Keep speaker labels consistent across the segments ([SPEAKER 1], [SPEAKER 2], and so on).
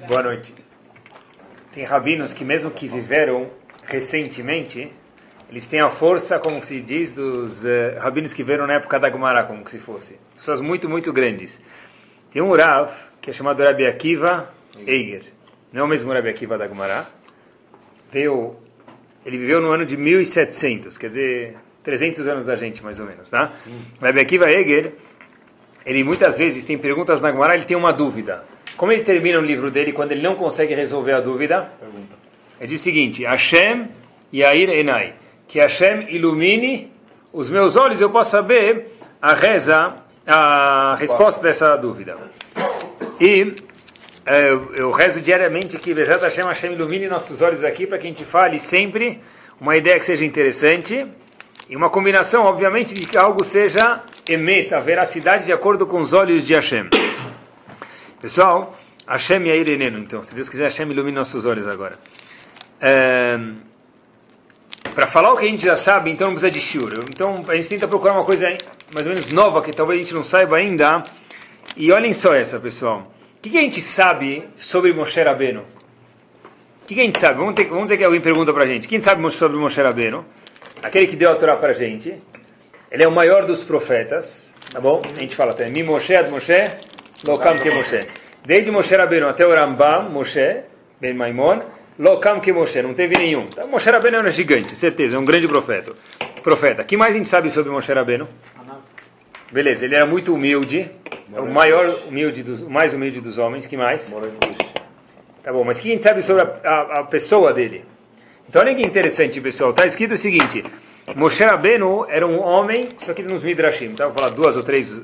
[SPEAKER 1] Boa noite. Tem rabinos que mesmo que viveram recentemente, eles têm a força, como se diz, dos uh, rabinos que viveram na época da Gemara, como se fosse. Pessoas muito, muito grandes. Tem um Rav, que é chamado Rabbi Akiva Eiger. Não é o mesmo Rabbi Akiva da Gemara. Veio, ele viveu no ano de 1700, quer dizer, 300 anos da gente, mais ou menos, tá? Hum. Rabbi Akiva Eiger, ele muitas vezes tem perguntas na Gemara, ele tem uma dúvida. Como ele termina o livro dele quando ele não consegue resolver a dúvida? Pergunta. Ele diz o seguinte: Hashem Yair Enai. Que Hashem ilumine os meus olhos eu posso saber a reza, a resposta dessa dúvida. E é, eu rezo diariamente que Bejat Hashem, Hashem ilumine nossos olhos aqui para que a gente fale sempre uma ideia que seja interessante e uma combinação, obviamente, de que algo seja emeta, veracidade de acordo com os olhos de Hashem. Pessoal, Hashem Yair Enenu, então, se Deus quiser, Hashem ilumine nossos olhos agora. É, para falar o que a gente já sabe, então não precisa de shiur. Então a gente tenta procurar uma coisa mais ou menos nova que talvez a gente não saiba ainda. E olhem só essa, pessoal. O que, que a gente sabe sobre Moshe Rabbeinu? O que, que a gente sabe? Vamos, ter, vamos dizer que alguém pergunta a gente. Quem sabe sobre Moshe Rabbeinu? Aquele que deu a Torá para a gente. Ele é o maior dos profetas. Tá bom? A gente fala até. Mi Moshe ad Moshe, Lokam que Moshe. Desde Moshe Rabbeinu até o Rambam, Moshe, Ben Maimon, Lokam que Moshe, não teve nenhum. Então, Moshe Rabbeinu era gigante, certeza, é um grande profeta. Profeta. Que mais a gente sabe sobre Moshe Rabbeinu? Beleza, ele era muito humilde, o maior humilde dos, o mais humilde dos homens, que mais? Tá bom, mas o que a gente sabe sobre a, a, a pessoa dele? Então olha que interessante, pessoal. Está escrito o seguinte: Moshe Rabbeinu era um homem, isso aqui nos Midrashim, tá? vou falar duas ou três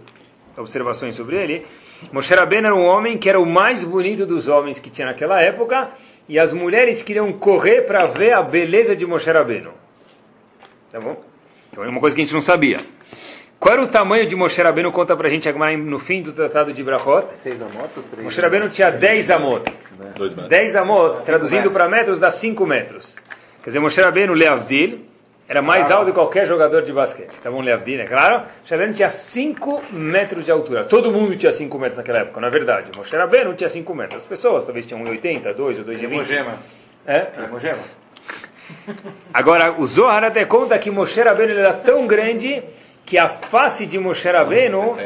[SPEAKER 1] observações sobre ele. Moshe Rabbeinu era um homem que era o mais bonito dos homens que tinha naquela época, e as mulheres queriam correr para ver a beleza de Moshe Rabbeinu. Tá bom? Então é uma coisa que a gente não sabia. Qual era o tamanho de Moshe Rabbeinu? Conta pra gente agora no fim do tratado de Brachot.
[SPEAKER 2] Seis amot três?
[SPEAKER 1] Moshe Rabbeinu tinha 10 amot. 10 amot, traduzindo para metros, dá 5 metros. Quer dizer, Moshe Rabbeinu, Leavdil, era mais alto que qualquer jogador de basquete. Tá bom, Leavdil, é claro? Rabbeinu tinha 5 metros de altura. Todo mundo tinha 5 metros naquela época, na é verdade. Moshe Rabbeinu tinha 5 metros. As pessoas talvez tinham 1,80, 2 ou 2,20. É? É? Agora, o Zohar até conta que Moshe Rabbeinu era tão grande que a face de Moshe Rabbeinu,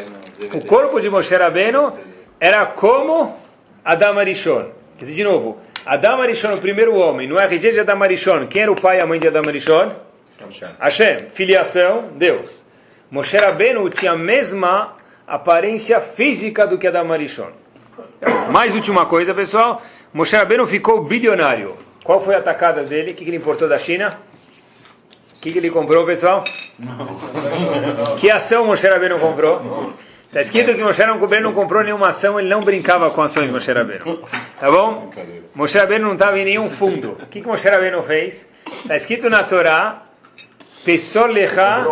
[SPEAKER 1] o corpo de Moshe Rabbeinu, era como Adam Arishon. Quer dizer, de novo, Adam Arishon, o primeiro homem, no RG de Adam Arishon, quem era o pai e a mãe de Adam Arishon? Hashem. Filiação, Deus. Moshe Rabbeinu tinha a mesma aparência física do que Adam Arishon. Mais última coisa, pessoal. Moshe Rabbeinu ficou bilionário. Qual foi a atacada dele? O que ele importou da China? que, que ele comprou, pessoal? Que ação Moshe Rabbeinu comprou? Está escrito que Moshe Rabbeinu não comprou nenhuma ação, ele não brincava com ações de Moshe Rabbeinu. Tá bom? Moshe Rabbeinu não estava em nenhum fundo. O que, que Moshe Rabbeinu fez? Está escrito na Torá, Pesor lecha,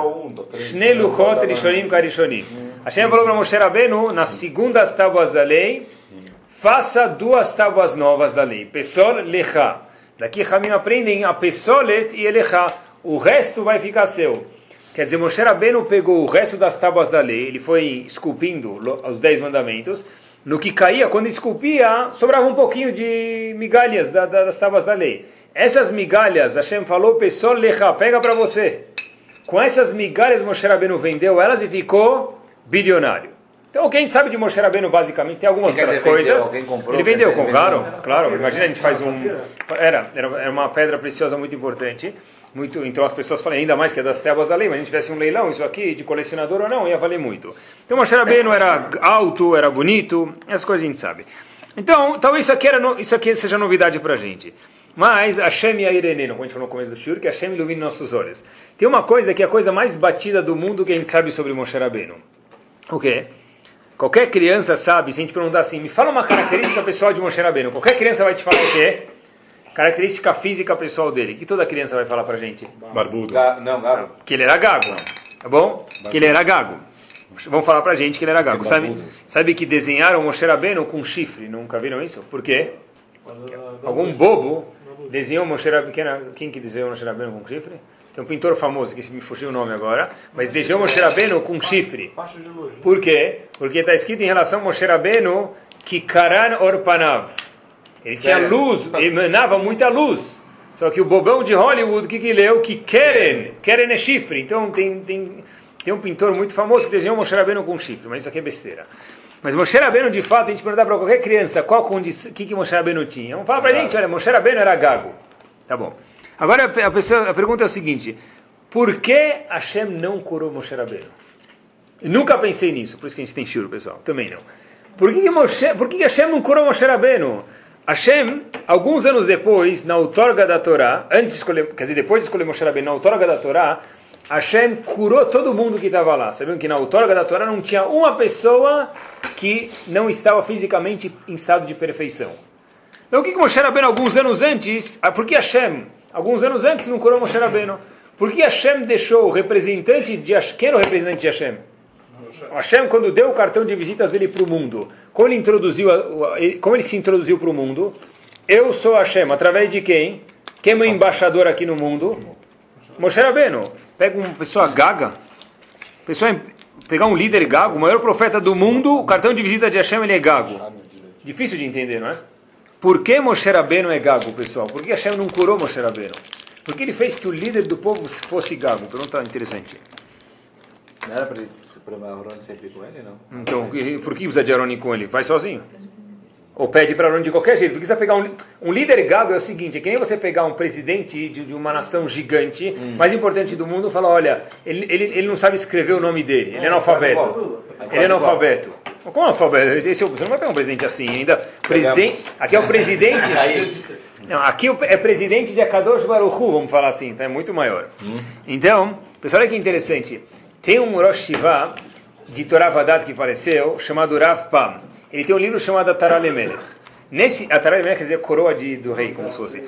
[SPEAKER 1] shne luchot rishonim karishonim. Hashem falou para Moshe Rabbeinu, nas segundas tábuas da lei, faça duas tábuas novas da lei. Pesor lecha. Daqui Ramim aprendem a pesolet e elecha o resto vai ficar seu. Quer dizer, Moshe Rabbeinu pegou o resto das tábuas da lei, ele foi esculpindo os dez mandamentos, no que caía, quando esculpia, sobrava um pouquinho de migalhas da, da, das tábuas da lei. Essas migalhas, Hashem falou, pessoal, lecha, pega para você. Com essas migalhas, Moshe Rabbeinu vendeu elas e ficou bilionário. Então, quem sabe de Moshe Rabbeinu, basicamente, tem algumas outras coisas. Comprou, ele vendeu, com, claro, claro. Imagina, a gente faz um... Era, era uma pedra preciosa muito importante. Muito, então as pessoas falam, ainda mais que é das tábuas da lei, mas a gente tivesse um leilão, isso aqui, de colecionador ou não, ia valer muito. Então Moshe Rabbeinu era alto, era bonito, essas coisas a gente sabe. Então, talvez isso aqui, era isso aqui seja novidade para a gente. Mas Hashem Yairene, como a gente falou no começo do Shur, que Hashem ilumine nossos olhos. Tem uma coisa que é a coisa mais batida do mundo que a gente sabe sobre Moshe Rabbeinu. O quê? Qualquer criança sabe, se a gente perguntar assim, me fala uma característica pessoal de Moshe Rabbeinu. Qualquer criança vai te falar o quê? Característica física pessoal dele. que toda criança vai falar pra gente?
[SPEAKER 2] Barbudo. Ga não, gago.
[SPEAKER 1] Que ele era gago. Tá bom? Barbudo. Que ele era gago. Vão falar pra gente que ele era gago. Sabe, sabe que desenharam Moshe Rabbeinu com chifre? Nunca viram isso? Por quê? Algum bobo desenhou Moshe Rabbeinu. Quem que desenhou Moshe Rabbeinu com chifre? Tem um pintor famoso, que me fugiu o nome agora, mas desenhou Moshe Rabbeinu com chifre. Por quê? Porque está escrito em relação a Moshe Rabbeinu que Karan Orpanav Ele tinha luz, emanava muita luz. Só que o bobão de Hollywood, que, que leu? Que Keren, Keren é chifre. Então tem, tem, tem um pintor muito famoso que desenhou Moshe Rabbeinu com chifre, mas isso aqui é besteira. Mas Moshe Rabbeinu, de fato, a gente perguntar para qualquer criança qual condição, que, que Moshe Rabbeinu tinha. Vamos falar para a gente, olha, Moshe Rabbeinu era gago. Tá bom. Agora a, pessoa, a pergunta é o seguinte, por que Hashem não curou Moshe Rabbeinu? Eu nunca pensei nisso, por isso que a gente tem churo, pessoal. Também não. Por que, que, Moshe, por que, que Hashem não curou Moshe Rabbeinu? Hashem, alguns anos depois, na outorga da Torá, antes de escolher, quer dizer, depois de escolher Moshe Rabbeinu, na outorga da Torá, Hashem curou todo mundo que estava lá. Sabiam que na outorga da Torá não tinha uma pessoa que não estava fisicamente em estado de perfeição. Então o que, que Moshe Rabbeinu, alguns anos antes, ah, por que Hashem, alguns anos antes, não curou Moshe Rabbeinu? Por que Hashem deixou o representante de Hashem, quem era o representante de Hashem? Hashem, quando deu o cartão de visitas dele para o mundo, como ele, introduziu, como ele se introduziu para o mundo, eu sou Hashem, através de quem? Quem é meu embaixador aqui no mundo? Moshe Rabbeinu. Pega uma pessoa gaga, pessoa, pegar um líder gago, o maior profeta do mundo, o cartão de visita de Hashem ele é gago. Difícil de entender, não é? Por que Moshe Rabbeinu é gago, pessoal? Por que Hashem não curou Moshe Rabbeinu? Por que ele fez que o líder do povo fosse gago? Pergunta interessante.
[SPEAKER 2] Não era para Aaroni sempre com ele, não?
[SPEAKER 1] Então, por que precisa de Aaroni com ele? Vai sozinho. Ou pede para Aaroni de qualquer jeito. Porque precisa pegar um, um líder gago é o seguinte, é que nem você pegar um presidente de, de uma nação gigante, hum. mais importante do mundo, e falar, olha, ele, ele, ele não sabe escrever o nome dele, ele é analfabeto. Ele é analfabeto. Como analfabeto? Esse, é você não vai pegar um presidente assim ainda. Presidente, aqui é o presidente... Não, aqui é presidente de Akadosh Baruchu, vamos falar assim, então é muito maior. Hum. Então, pessoal, olha que interessante. Tem um Rosh Shiva de Torah Vadat que faleceu, chamado Rav Pam. Ele tem um livro chamado Ataralemelech. Nesse Ataralemelech quer dizer coroa de, do rei, como se fosse.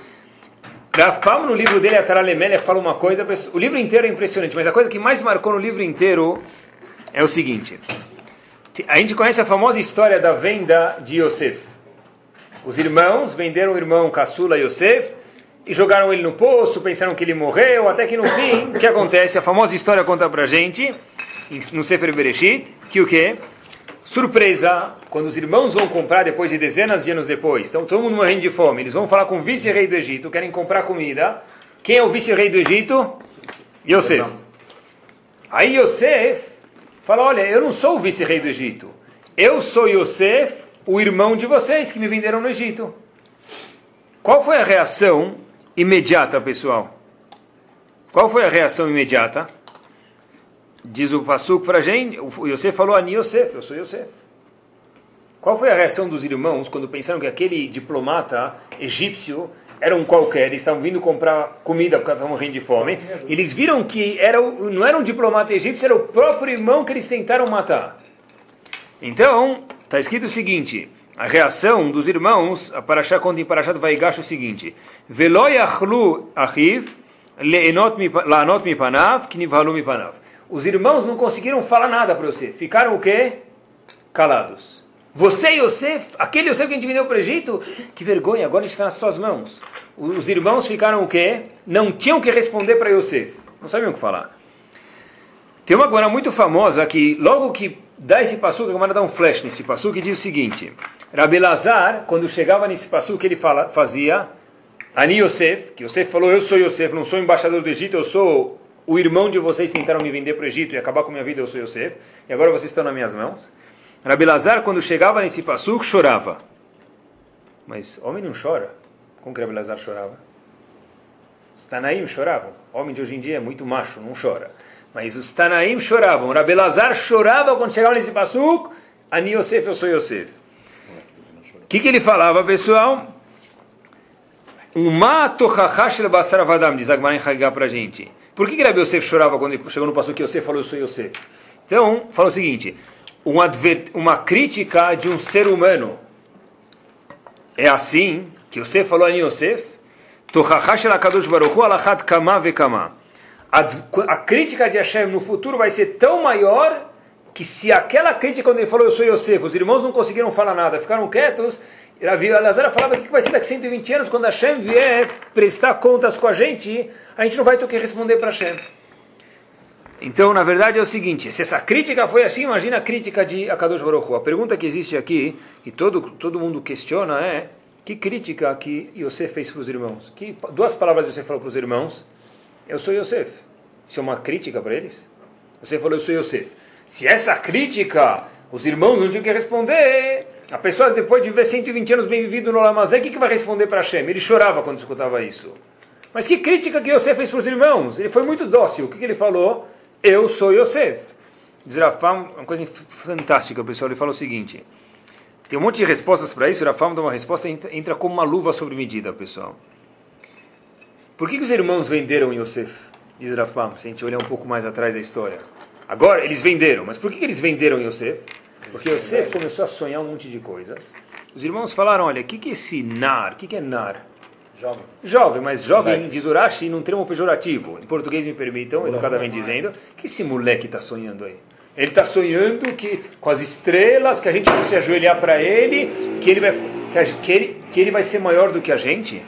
[SPEAKER 1] Rav Pam, no livro dele, Ataralemelech, fala uma coisa, o livro inteiro é impressionante, mas a coisa que mais marcou no livro inteiro é o seguinte. A gente conhece a famosa história da venda de Yosef. Os irmãos venderam o irmão caçula Yosef e jogaram ele no poço, pensaram que ele morreu, até que no fim, o que acontece? A famosa história conta pra gente, no Sefer Bereshit, que o quê? Surpresa, quando os irmãos vão comprar depois de dezenas de anos depois, então todo mundo morrendo de fome, eles vão falar com o vice-rei do Egito, querem comprar comida. Quem é o vice-rei do Egito? Yosef. Aí Yosef fala, olha, eu não sou o vice-rei do Egito. Eu sou Yosef, o irmão de vocês que me venderam no Egito. Qual foi a reação imediata, pessoal? Qual foi a reação imediata? Diz o Passuco para a gente, o Yosef falou, Ani Yosef, eu sou Yosef. Qual foi a reação dos irmãos quando pensaram que aquele diplomata egípcio era um qualquer, eles estavam vindo comprar comida porque estavam morrendo de fome, eles viram que era, não era um diplomata egípcio, era o próprio irmão que eles tentaram matar. Então, está escrito o seguinte, a reação dos irmãos, a Parashá conta em Parashat Vaigash o seguinte: Velo yachlu achiv la'anot mipanav knivhalu mipanav. Os irmãos não conseguiram falar nada para você, ficaram o quê? Calados. Você, Yosef, aquele Yosef que a gente vendeu para o Egito, que vergonha, agora está nas tuas mãos. Os irmãos ficaram o quê? Não tinham que responder para Yosef. Não sabiam o que falar. Tem uma agora muito famosa que, logo que dá esse passo, a Gemara dá um flash nesse passo que diz o seguinte: Rabi Lazar, quando chegava nesse passo que ele fala, fazia, Ani Yosef, que Yosef falou: Eu sou Yosef, não sou embaixador do Egito, eu sou o irmão de vocês tentaram me vender para o Egito e acabar com minha vida, eu sou Yosef, e agora vocês estão nas minhas mãos. Rabi Lazar, quando chegava nesse passo, chorava. Mas homem não chora. Como que Rabi Lazar chorava? Os Tanaim choravam. Homem de hoje em dia é muito macho, não chora. Mas os Tanaim choravam. Rabi Lazar chorava quando chegava nesse passuco. Ani Yosef, eu sou Yosef. O que, que ele falava, pessoal? Um mato hachashel basaravadam, diz Agmarim Hagá para a gente. Por que, que Rabi Yosef chorava quando chegou no passuco que Yosef falou, eu sou Yosef? Então, fala o seguinte, uma, uma crítica de um ser humano. É assim, que Yosef falou a Yosef, a crítica de Hashem no futuro vai ser tão maior que se aquela crítica, quando ele falou, eu sou Yosef, os irmãos não conseguiram falar nada, ficaram quietos, Ravi Lazar falava, que vai ser daqui 120 anos, quando Hashem vier prestar contas com a gente, a gente não vai ter o que responder para Hashem. Então, na verdade, é o seguinte, se essa crítica foi assim, imagina a crítica de Akadosh Baruch. A pergunta que existe aqui, que todo, todo mundo questiona é, Que crítica que Yosef fez para os irmãos? Que duas palavras você falou para os irmãos? Eu sou Yosef. Isso é uma crítica para eles? Você falou, eu sou Yosef. Se essa crítica, os irmãos não tinham que responder, a pessoa depois de ver 120 anos bem vivido no Lamazé, o que, que vai responder para Hashem? Ele chorava quando escutava isso. Mas que crítica que Yosef fez para os irmãos? Ele foi muito dócil. O que, que ele falou? Eu sou Yosef. Diz Rafam, uma coisa fantástica, pessoal. Ele fala o seguinte: tem um monte de respostas para isso. Rafam dá uma resposta entra, entra como uma luva sobre medida, pessoal. Por que, que os irmãos venderam Yosef? Diz Rafam, se a gente olhar um pouco mais atrás da história. Agora, eles venderam. Mas por que, que eles venderam Yosef? Porque Yosef começou a sonhar um monte de coisas. Os irmãos falaram: olha, o que, que é esse nar? O que, que é nar?
[SPEAKER 2] Jovem.
[SPEAKER 1] Jovem, mas jovem diz Urashi num termo pejorativo. Em português me permitam, educadamente dizendo, que esse moleque está sonhando aí? Ele está sonhando que com as estrelas, que a gente vai se ajoelhar para ele, que ele vai que ele, que ele vai ser maior do que a gente.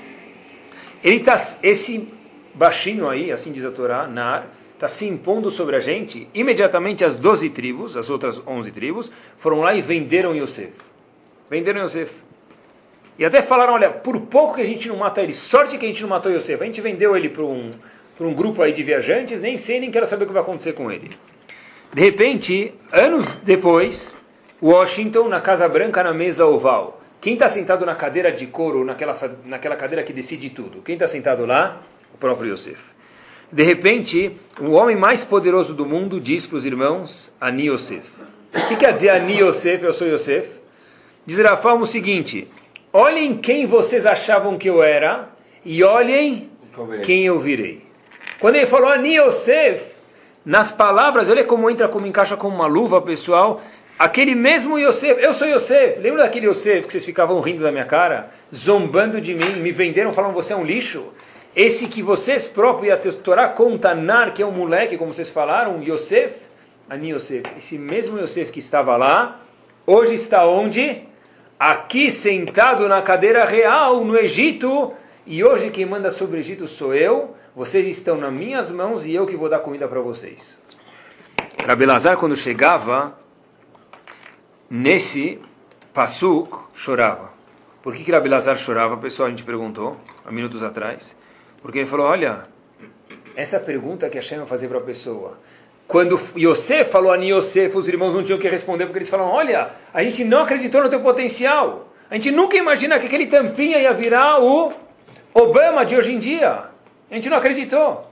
[SPEAKER 1] Ele está esse baixinho aí, assim diz a Torá, Nar, está se impondo sobre a gente. Imediatamente as 12 tribos, as outras 11 tribos, foram lá e venderam Yosef. Venderam Yosef. E até falaram, olha, por pouco que a gente não mata ele, sorte que a gente não matou Yosef, a gente vendeu ele para um, um grupo aí de viajantes, nem sei, nem quero saber o que vai acontecer com ele. De repente, anos depois, Washington, na Casa Branca, na mesa oval. Quem está sentado na cadeira de couro, naquela, naquela cadeira que decide tudo? Quem está sentado lá? O próprio Yosef. De repente, o homem mais poderoso do mundo diz para os irmãos, Ani Yosef. O que quer dizer Ani Yosef, eu sou Yosef? Diz Rafam o seguinte, Olhem quem vocês achavam que eu era e olhem quem eu virei. Quando ele falou Ani Yosef, nas palavras, olha como entra, como encaixa como uma luva, pessoal. Aquele mesmo Yosef, eu sou Yosef. Lembra daquele Yosef que vocês ficavam rindo da minha cara? Zombando de mim, me venderam, falando você é um lixo? Esse que vocês próprios, e a Torá conta Nar, que é um moleque, como vocês falaram, Yosef, Ani Yosef. Esse mesmo Yosef que estava lá, hoje está onde? aqui sentado na cadeira real no Egito, e hoje quem manda sobre o Egito sou eu, vocês estão nas minhas mãos e eu que vou dar comida para vocês. Rabelazar, quando chegava nesse Passuk, chorava. Por que, que Rabelazar chorava? Pessoal, a gente perguntou há minutos atrás. Porque ele falou: olha, essa pergunta que Hashem vai fazer para a pessoa. Quando Yosef falou a Yosef, os irmãos não tinham que responder, porque eles falaram, olha, a gente não acreditou no teu potencial. A gente nunca imagina que aquele tampinha ia virar o Obama de hoje em dia. A gente não acreditou.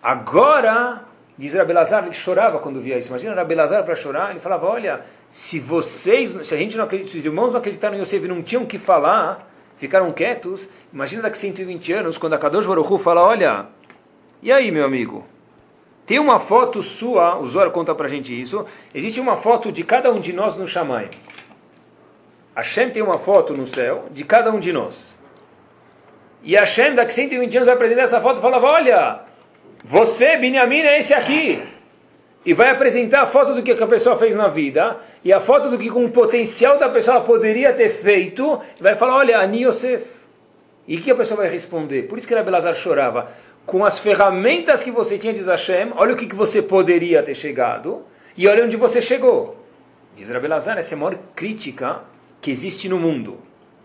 [SPEAKER 1] Agora, diz Rabelazar, ele chorava quando via isso. Imagina Rabelazar para chorar, ele falava, olha, se vocês, se a gente não acredita, se os irmãos não acreditaram em Yosef e não tinham que falar, ficaram quietos, imagina daqui 120 anos, quando a Kadosh Baruch Hu fala, olha, e aí, meu amigo? Tem uma foto sua, o Zohar conta pra gente isso, existe uma foto de cada um de nós no Shammai. Hashem tem uma foto no céu de cada um de nós. E Hashem, daqui 120 anos, vai apresentar essa foto e falava, olha, você, Binyamin, é esse aqui. E vai apresentar a foto do que a pessoa fez na vida, e a foto do que com o potencial da pessoa poderia ter feito, e vai falar, olha, Ani Yosef. E que a pessoa vai responder? Por isso que Belazar chorava com as ferramentas que você tinha, diz Hashem, olha o que, que você poderia ter chegado, e olha onde você chegou. Diz Rabelazar, essa é a maior crítica que existe no mundo.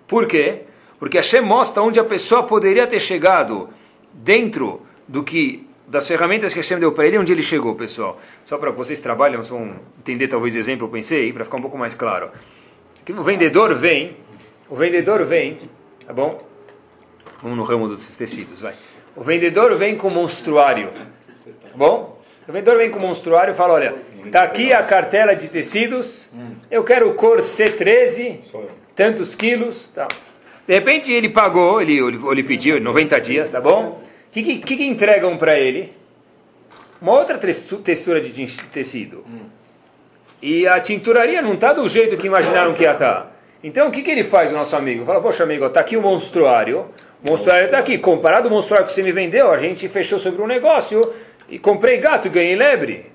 [SPEAKER 1] Por quê? Porque Hashem mostra onde a pessoa poderia ter chegado dentro do que das ferramentas que Hashem deu para ele, onde ele chegou, pessoal. Só para vocês trabalham, vão entender talvez o exemplo, eu pensei, para ficar um pouco mais claro. Que o vendedor vem, o vendedor vem, tá bom? Vamos no ramo dos tecidos, vai. O vendedor vem com monstruário. Tá bom? O vendedor vem com monstruário e fala: olha, está aqui a cartela de tecidos, eu quero cor C13, tantos quilos. Tá. De repente ele pagou, ele, ele pediu 90 dias, tá bom? O que, que, que entregam para ele? Uma outra textura de tecido. E a tinturaria não está do jeito que imaginaram que ia estar. Tá. Então o que, que ele faz, o nosso amigo? Fala, poxa amigo, está aqui o monstruário. O monstruário está aqui. Comparado ao monstruário que você me vendeu, a gente fechou sobre um negócio e comprei gato e ganhei lebre.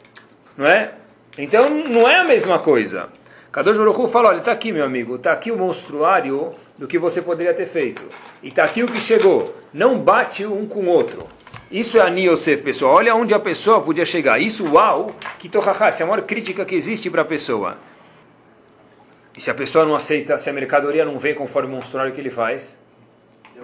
[SPEAKER 1] Não é? Então não é a mesma coisa. Kadosh Baruch fala, olha, está aqui meu amigo, está aqui o monstruário do que você poderia ter feito. E está aqui o que chegou. Não bate um com o outro. Isso é a Yosef, pessoal. Olha onde a pessoa podia chegar. Isso, uau, que tohaha, é a maior crítica que existe para a pessoa. E se a pessoa não aceita, se a mercadoria não vem conforme o monstruário que ele faz,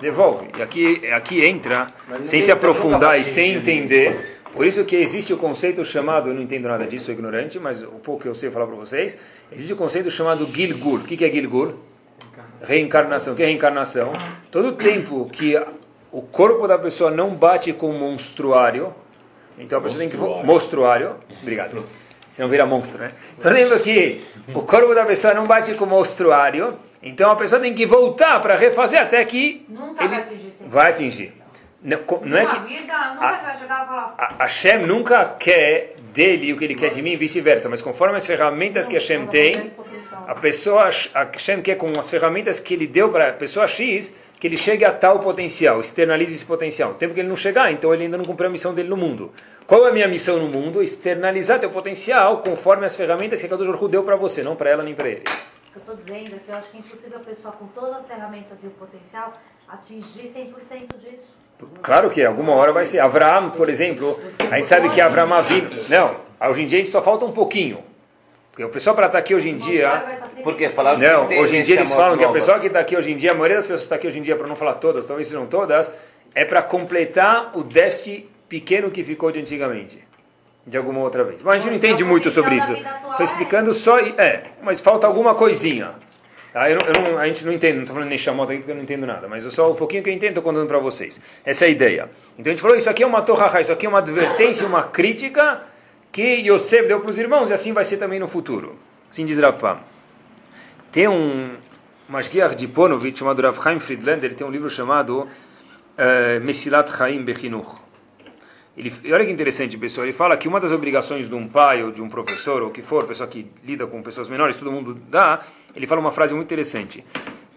[SPEAKER 1] devolve. E aqui, aqui entra, sem se aprofundar e sem entender, por isso que existe o conceito chamado, eu não entendo nada disso, sou ignorante, mas o pouco que eu sei falar para vocês, existe o conceito chamado Gilgul. O que é Gilgul? Reencarnação. O que é reencarnação? Todo tempo que o corpo da pessoa não bate com o monstruário, então a pessoa tem que... Monstruário. Obrigado. Senão vira monstro, né? Então lembra que o corpo da pessoa não bate com o monstruário, então a pessoa tem que voltar para refazer até que
[SPEAKER 3] Nunca
[SPEAKER 1] ele
[SPEAKER 3] vai atingir.
[SPEAKER 1] vai atingir. Não, não é que a- Hashem nunca quer dele o que ele quer de mim e vice-versa, mas conforme as ferramentas que Hashem tem, a pessoa, a Hashem quer com as ferramentas que ele deu para a pessoa X, que ele chegue a tal potencial, externalize esse potencial. O tempo que ele não chegar, então ele ainda não cumpriu a missão dele no mundo. Qual é a minha missão no mundo? Externalizar teu potencial conforme as ferramentas que a Kadosh deu para você, não para ela nem para ele.
[SPEAKER 3] O que eu estou dizendo é que eu acho que é impossível a pessoa com todas as ferramentas e o potencial atingir 100% disso.
[SPEAKER 1] Claro que é, alguma hora vai ser. Avraham, por exemplo, a gente sabe que Avraham Avinu... Não, hoje em dia a gente só falta um pouquinho. Porque o pessoal para estar aqui hoje em dia...
[SPEAKER 2] Porque falaram
[SPEAKER 1] Não, hoje em dia eles
[SPEAKER 2] esse amor
[SPEAKER 1] falam que a pessoa que está aqui hoje em dia, a maioria das pessoas que está aqui hoje em dia, para não falar todas, talvez sejam todas, é para completar o déficit pequeno que ficou de antigamente. De alguma outra vez. Mas a gente não entende muito sobre isso. Estou explicando só. É, mas falta alguma coisinha. Tá? Eu eu não- a gente não entende, não estou falando nem chamota aqui porque eu não entendo nada, mas eu só um pouquinho que eu entendo estou contando para vocês. Essa é a ideia. Então a gente falou: isso aqui é uma torraha, isso aqui é uma advertência, uma crítica que Yosef deu para os irmãos e assim vai ser também no futuro. Assim diz Rafam. Tem um Mashgiach de Ponovitch chamado Rav Chaim Friedlander, ele tem um livro chamado eh, Mesilat Chaim Bechinuch. Ele, e olha que interessante, pessoal. Ele fala que uma das obrigações de um pai ou de um professor, ou que for, pessoa que lida com pessoas menores, todo mundo dá. Ele fala uma frase muito interessante.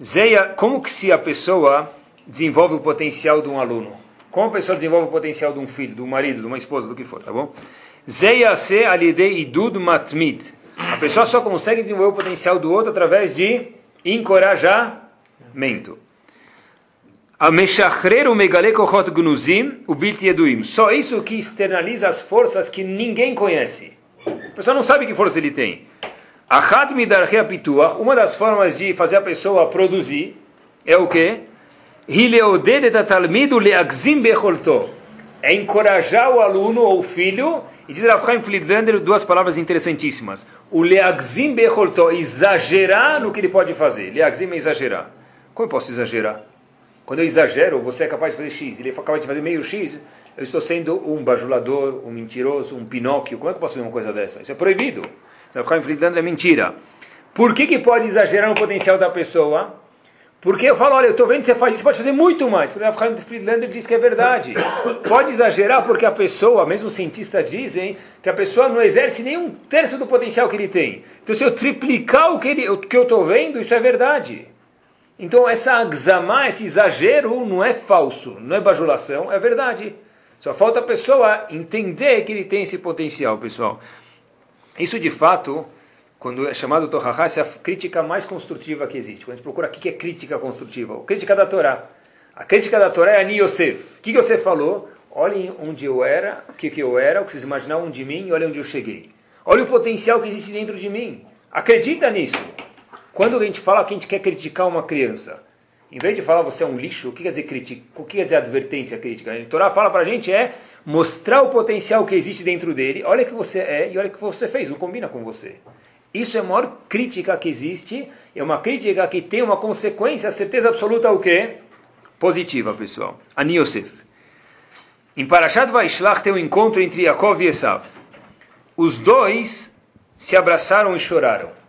[SPEAKER 1] Zeia, como que se a pessoa desenvolve o potencial de um aluno? Como a pessoa desenvolve o potencial de um filho, de um marido, de uma esposa, do que for, tá bom? Zeia se alidei idud. A pessoa só consegue desenvolver o potencial do outro através de encorajamento. Só isso que externaliza as forças que ninguém conhece. A pessoa não sabe que força ele tem. Uma das formas de fazer a pessoa produzir é o quê? É encorajar o aluno ou o filho, e diz Rav Chaim Friedlander duas palavras interessantíssimas. O leagzim becholto, exagerar no que ele pode fazer. Leagzim é exagerar. Como eu posso exagerar? Quando eu exagero, você é capaz de fazer X, ele é capaz de fazer meio X, eu estou sendo um bajulador, um mentiroso, um pinóquio. Como é que eu posso fazer uma coisa dessa? Isso é proibido. Rav Chaim Friedlander é mentira. Por que, que pode exagerar no potencial da pessoa? Porque eu falo, olha, eu estou vendo que você faz isso, você pode fazer muito mais. Porque Chaim Friedlander diz que é verdade. Pode exagerar porque a pessoa, mesmo cientistas dizem, que a pessoa não exerce nem um terço do potencial que ele tem. Então se eu triplicar o que, ele, o que eu estou vendo, isso é verdade. Então essa agzamá, esse exagero, não é falso, não é bajulação, é verdade. Só falta a pessoa entender que ele tem esse potencial, pessoal. Isso de fato, quando é chamado Torahá, é a crítica mais construtiva que existe. Quando a gente procura o que é crítica construtiva, a crítica da Torá. A crítica da Torá é Ani Yosef. O que você falou? Olhem onde eu era, o que eu era, o que vocês imaginavam de mim e olhem onde eu cheguei. Olha o potencial que existe dentro de mim. Acredita nisso. Quando a gente fala que a gente quer criticar uma criança, em vez de falar você é um lixo, o que quer dizer crítica? O que quer dizer advertência crítica? A Torá fala para a gente é mostrar o potencial que existe dentro dele. Olha o que você é e olha o que você fez. Não combina com você. Isso é a maior crítica que existe. É uma crítica que tem uma consequência, a certeza absoluta o quê? Positiva, pessoal. Ani Yosef. Em Parashat Vaishlach tem um encontro entre Yaakov e Esav. Os dois se abraçaram e choraram.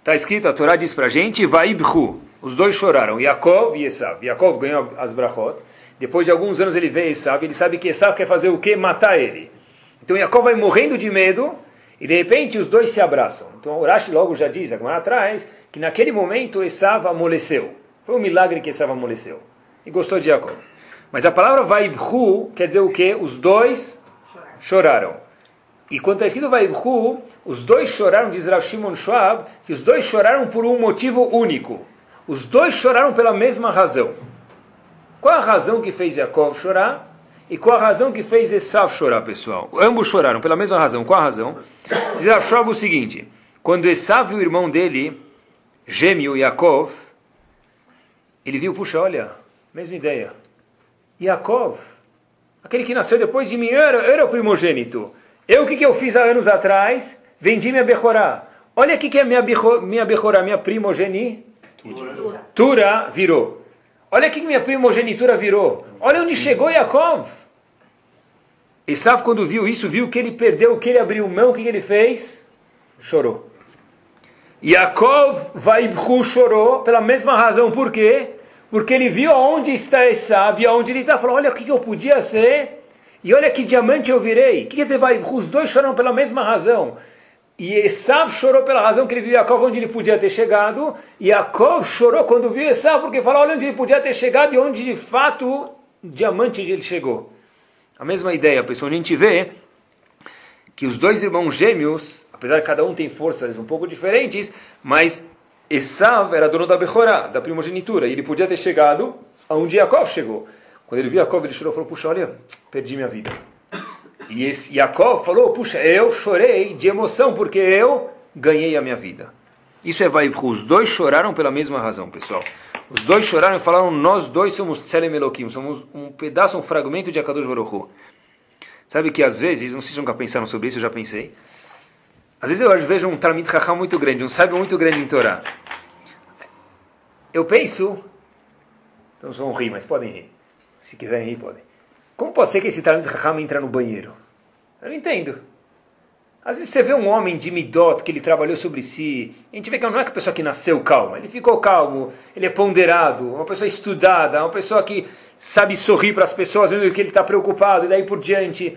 [SPEAKER 1] Está escrito, a Torá diz para a gente, Vaibhu. Os dois choraram, Yaakov e Esav. Yaakov ganhou as brachot. Depois de alguns anos ele vê Esav, ele sabe que Esav quer fazer o quê? Matar ele. Então Yaakov vai morrendo de medo, e de repente os dois se abraçam. Então o Rashi logo já diz, agora atrás, que naquele momento Esav amoleceu. Foi um milagre que Esav amoleceu. E gostou de Yaakov. Mas a palavra Vaibhu quer dizer o quê? Os dois choraram. E quando está escrito Vaibhu, os dois choraram, diz Rav Shimon Schwab, que os dois choraram por um motivo único. Os dois choraram pela mesma razão. Qual a razão que fez Yaakov chorar? E qual a razão que fez Esav chorar, pessoal? Ambos choraram pela mesma razão. Qual a razão? Diz Rav Schwab o seguinte, quando Esav e o irmão dele gêmeo Yaakov, ele viu, puxa, olha, mesma ideia. Yaakov, aquele que nasceu depois de mim, era, era o primogênito. Eu, o que, que eu fiz há anos atrás? Vendi minha Bechorá. Olha aqui que é minha, minha Bechorá, minha primogenitura Tura virou. Olha aqui que minha primogenitura virou. Olha onde chegou Yaakov. Esav, quando viu isso, viu que ele perdeu, que ele abriu mão, o que ele fez? Chorou. Yaakov Vaibhu chorou pela mesma razão. Por quê? Porque ele viu aonde está Esav e aonde ele está. Falou, olha o que eu podia ser. E olha que diamante eu virei. O que quer dizer Vaibhu? Os dois choram pela mesma razão. E Esav chorou pela razão que ele viu Yaakov onde ele podia ter chegado. E Yaakov chorou quando viu Esav porque falou, olha onde ele podia ter chegado e onde de fato diamante ele chegou. A mesma ideia, pessoal. A gente vê que os dois irmãos gêmeos, apesar de cada um tem forças um pouco diferentes, mas Esav era dono da Bechorá, da primogenitura, e ele podia ter chegado aonde Yaakov chegou. Quando ele viu Yaakov, ele chorou e falou, puxa, olha, perdi minha vida. E esse Yaakov falou, puxa, eu chorei de emoção, porque eu ganhei a minha vida. Isso é Vaivru, os dois choraram pela mesma razão, pessoal. Os dois choraram e falaram: Nós dois somos Tselem Elohim, somos um pedaço, um fragmento de Akadosh Baruch Sabe que às vezes, não sei se nunca pensaram sobre isso, eu já pensei. Às vezes eu vejo um Talmid Chacham muito grande, um sábio muito grande em Torá. Eu penso, então vão rir, mas podem rir. Se quiserem rir, podem. Como pode ser que esse Talmid Chacham entra no banheiro? Eu não entendo. Às vezes você vê um homem de Midot que ele trabalhou sobre si, a gente vê que não é que a pessoa que nasceu calma, ele ficou calmo, ele é ponderado, uma pessoa estudada, uma pessoa que sabe sorrir para as pessoas, vendo que ele está preocupado, e daí por diante.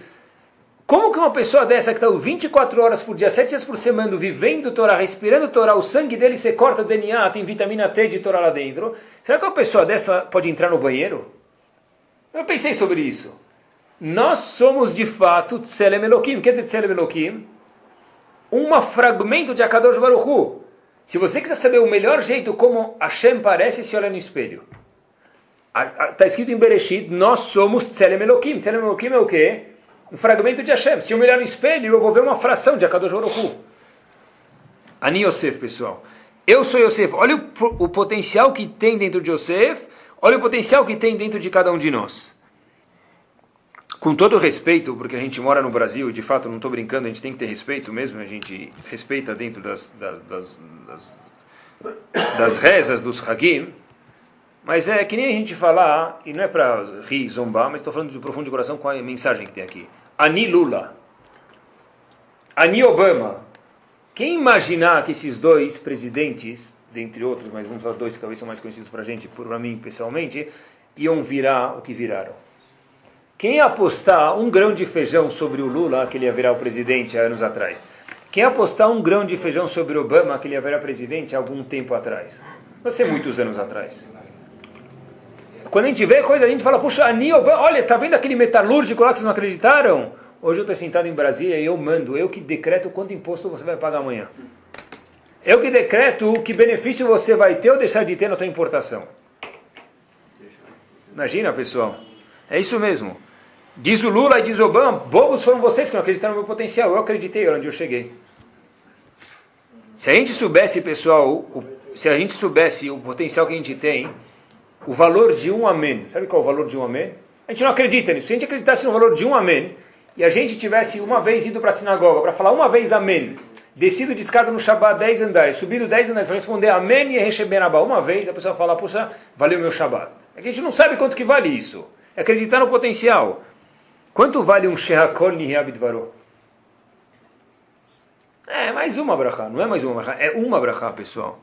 [SPEAKER 1] Como que uma pessoa dessa que está 24 horas por dia, 7 dias por semana, vivendo Torá, respirando Torá, o sangue dele se corta DNA, tem vitamina T de Torá lá dentro, será que uma pessoa dessa pode entrar no banheiro? Eu pensei sobre isso. Nós somos de fato Tselem Elohim. Quer dizer Tselem Elohim? um fragmento de Akadosh Baruch Se você quiser saber o melhor jeito como Hashem parece, se olha no espelho. Está escrito em Bereshit, nós somos Tselem Elohim. Tselem Elohim é o quê? Um fragmento de Hashem. Se eu olhar no espelho, eu vou ver uma fração de Akadosh Baruch Ani Yosef, pessoal. Eu sou Yosef. Olha o, o potencial que tem dentro de Yosef. Olha o potencial que tem dentro de cada um de nós com todo respeito, porque a gente mora no Brasil, de fato não estou brincando, a gente tem que ter respeito mesmo, a gente respeita dentro das, das, das, das, das rezas dos Hagim, mas é que nem a gente falar, e não é para rir, zombar, mas estou falando de profundo de coração com a mensagem que tem aqui. Ani Lula, Ani Obama. Quem imaginar que esses dois presidentes, dentre outros, mas vamos falar dois que talvez são mais conhecidos para a gente, para mim pessoalmente, iam virar o que viraram? Quem apostar um grão de feijão sobre o Lula, que ele ia virar o presidente há anos atrás? Quem apostar um grão de feijão sobre Obama, que ele ia virar presidente há algum tempo atrás? Vai ser muitos anos atrás. Quando a gente vê coisa, a gente fala, puxa, Ani Obama, olha, tá vendo aquele metalúrgico lá que vocês não acreditaram? Hoje eu estou sentado em Brasília e eu mando, eu que decreto quanto imposto você vai pagar amanhã. Eu que decreto que benefício você vai ter ou deixar de ter na tua importação. Imagina, pessoal. É isso mesmo. Diz o Lula e diz o Obama, bobos foram vocês que não acreditaram no meu potencial. Eu acreditei onde eu cheguei. Se a gente soubesse, pessoal, o, se a gente soubesse o potencial que a gente tem, o valor de um amém. Sabe qual é o valor de um amém? A gente não acredita nisso. Se a gente acreditasse no valor de um amém, e a gente tivesse uma vez ido para a sinagoga para falar uma vez amém, descido de escada no Shabat 10 andares, subido 10 andares para responder amém e receber uma vez, a pessoa fala, puxa, valeu meu Shabat. É que a gente não sabe quanto que vale isso. É acreditar no potencial. Quanto vale um Shehakol Nihabidvaro? É mais uma brachá, não é mais uma brachá, é uma brachá, pessoal.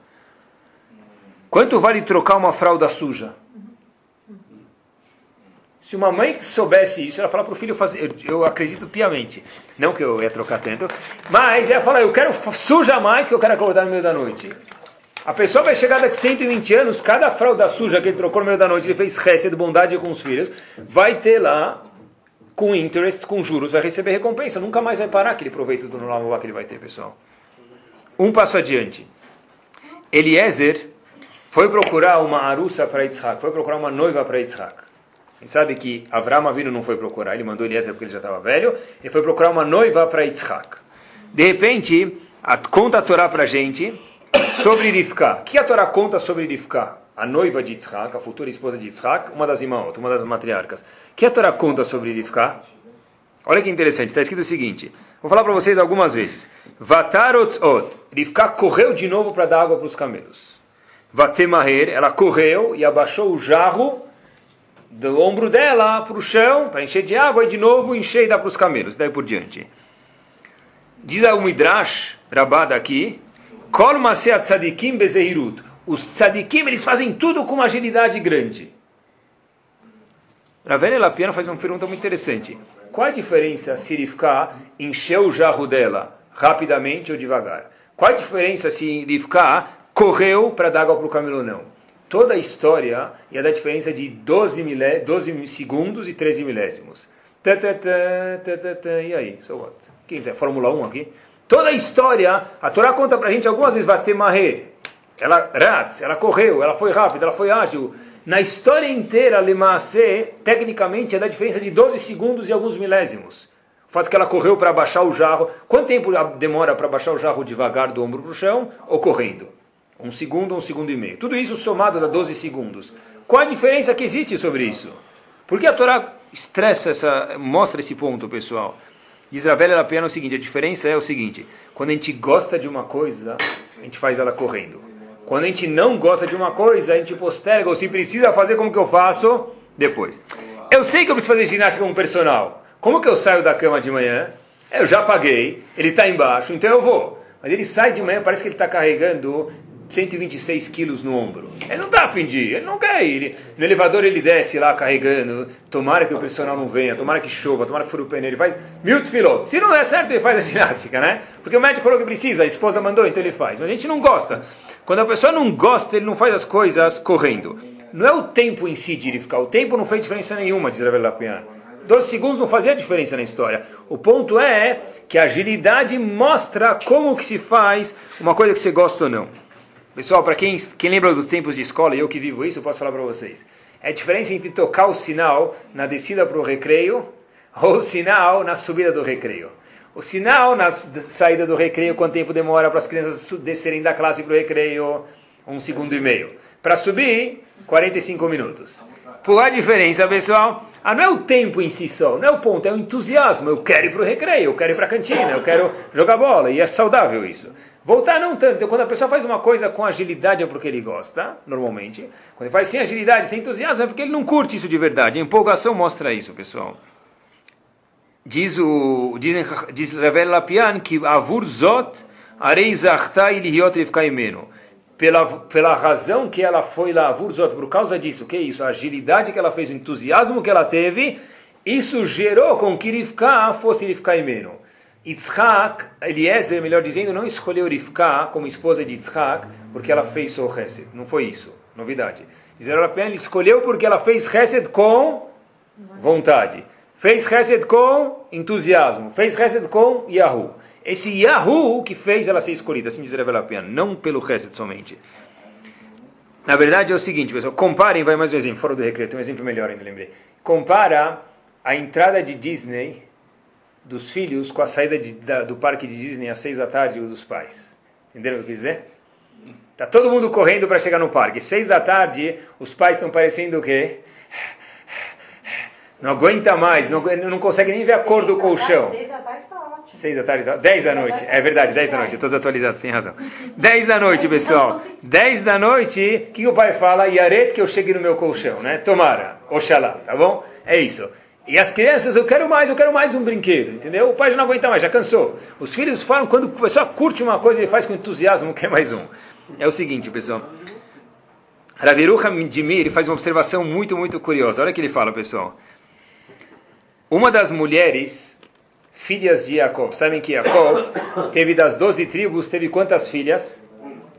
[SPEAKER 1] Quanto vale trocar uma fralda suja? Se uma mãe soubesse isso, ela fala para o filho fazer, eu, eu, acredito piamente, não que eu ia trocar tanto, mas ela fala, eu quero suja mais que eu quero acordar no meio da noite. A pessoa vai chegar daqui 120 anos, cada fralda suja que ele trocou no meio da noite, ele fez de bondade com os filhos, vai ter lá com interest, com juros, vai receber recompensa. Nunca mais vai parar aquele proveito do Nolamobá que ele vai ter, pessoal. Um passo adiante. Eliezer foi procurar uma arussa para Yitzhak, foi procurar uma noiva para Yitzhak. A gente sabe que Avram Avinu não foi procurar, ele mandou Eliezer porque ele já estava velho, ele foi procurar uma noiva para Yitzhak. De repente, a, conta a Torá para a gente, sobre Rivka. O que a Torá conta sobre Rivka? A noiva de Yitzhak, a futura esposa de Yitzhak, uma das irmãos, uma das matriarcas. O que a Torá conta sobre Rivka? Olha que interessante, está escrito o seguinte. Vou falar para vocês algumas vezes. Vatarotzot. Rivka correu de novo para dar água para os camelos. Vatemaher, ela correu e abaixou o jarro do ombro dela para o chão, para encher de água, e de novo encher e dar para os camelos, daí por diante. Diz a Midrash, Rabada aqui. Os tzadikim, eles fazem tudo com uma agilidade grande. Ravene Lapiano faz uma pergunta muito interessante. Qual a diferença se Rivka encheu o jarro dela rapidamente ou devagar? Qual a diferença se Rivka correu para dar água para o camelo ou não? Toda a história ia dar diferença de 12, milé, 12 segundos e 13 milésimos. Tã, tã, tã, e aí? So what? Quem tem Fórmula 1 aqui? Toda a história, a Torá conta para a gente algumas vezes, vai ter marre. Ela, ratz, ela correu, ela foi rápida, ela foi ágil. Na história inteira, Lemassé, tecnicamente, ia dar diferença de 12 segundos e alguns milésimos. O fato que ela correu para baixar o jarro. Quanto tempo demora para baixar o jarro devagar do ombro para o chão ou correndo? Um segundo um segundo e meio. Tudo isso somado dá 12 segundos. Qual a diferença que existe sobre isso? Por que a Torá estressa essa, mostra esse ponto, pessoal? Diz a velha Lapena o seguinte, a diferença é o seguinte, quando a gente gosta de uma coisa, a gente faz ela correndo. Quando a gente não gosta de uma coisa, a gente posterga, ou se precisa fazer como que eu faço, depois. Eu sei que eu preciso fazer ginástica como personal. Como que eu saio da cama de manhã? Eu já paguei, ele está embaixo, então eu vou. Mas ele sai de manhã, parece que ele está carregando 126 quilos no ombro. Ele não está afim de ir, ele não quer ir. Ele, no elevador ele desce lá carregando. Tomara que o personal não venha, tomara que chova, tomara que fure o pneu. Ele faz mil pilotos. Se não der certo, ele faz a ginástica, né? Porque o médico falou que precisa, a esposa mandou, então ele faz. Mas a gente não gosta. Quando a pessoa não gosta, ele não faz as coisas correndo. Não é o tempo em si de ele ficar. O tempo não fez diferença nenhuma, diz Ravel Lapian. 12 segundos não fazia diferença na história. O ponto é que a agilidade mostra como que se faz uma coisa que você gosta ou não. Pessoal, para quem, quem lembra dos tempos de escola, e eu que vivo isso, eu posso falar para vocês. É a diferença entre tocar o sinal na descida para o recreio ou o sinal na subida do recreio. O sinal na saída do recreio, quanto tempo demora para as crianças descerem da classe para o recreio? Um segundo e meio. Para subir, 45 minutos. Por a diferença, pessoal, ah, não é o tempo em si só, não é o ponto, é o entusiasmo. Eu quero ir para o recreio, eu quero ir para a cantina, eu quero jogar bola, e é saudável isso. Voltar não tanto. Então, quando a pessoa faz uma coisa com agilidade é porque ele gosta, normalmente. Quando ele faz sem agilidade, sem entusiasmo, é porque ele não curte isso de verdade. A empolgação mostra isso, pessoal. Diz o diz, diz Ravel Lapian que avur zot arei zachta ilihiot imeno. Pela, pela razão que ela foi lá, avur zot, por causa disso, que é isso? A agilidade que ela fez, o entusiasmo que ela teve, isso gerou com que Rivka fosse Rivka imeno. Yitzhak, Eliezer, melhor dizendo, não escolheu Rivka como esposa de Yitzhak porque ela fez o Hesed. Não foi isso. Novidade. Ele escolheu porque ela fez Hesed com vontade. Fez Hesed com entusiasmo. Fez Hesed com Yahoo. Esse Yahoo que fez ela ser escolhida, assim diz Ravelapian, não pelo Hesed somente. Na verdade é o seguinte, pessoal, comparem, vai mais um exemplo, fora do recreio, tem um exemplo melhor ainda, lembrei. Compara a entrada de Disney dos filhos com a saída de, da, do parque de Disney às seis da tarde dos pais. Entenderam o que eu quis dizer? Tá todo mundo correndo para chegar no parque. Seis da tarde, os pais estão parecendo o quê? Não aguenta mais, não, não consegue nem ver a cor do colchão. Seis da tarde está ótimo. Seis da tarde, tá, dez da noite. É verdade, dez da noite. Todos atualizados, tem razão. Dez da noite, pessoal. Dez da noite, o que o pai fala? Yaret que eu chegue no meu colchão, né? Tomara, oxalá, tá bom? É isso. E as crianças, eu quero mais, eu quero mais um brinquedo, entendeu? O pai já não aguenta mais, já cansou. Os filhos falam, quando o pessoal curte uma coisa, ele faz com entusiasmo, quer mais um. É o seguinte, pessoal. Raviruha Dimir faz uma observação muito, muito curiosa. Olha o que ele fala, pessoal. Uma das mulheres, filhas de Jacob, sabem que Jacob teve das doze tribos, teve quantas filhas?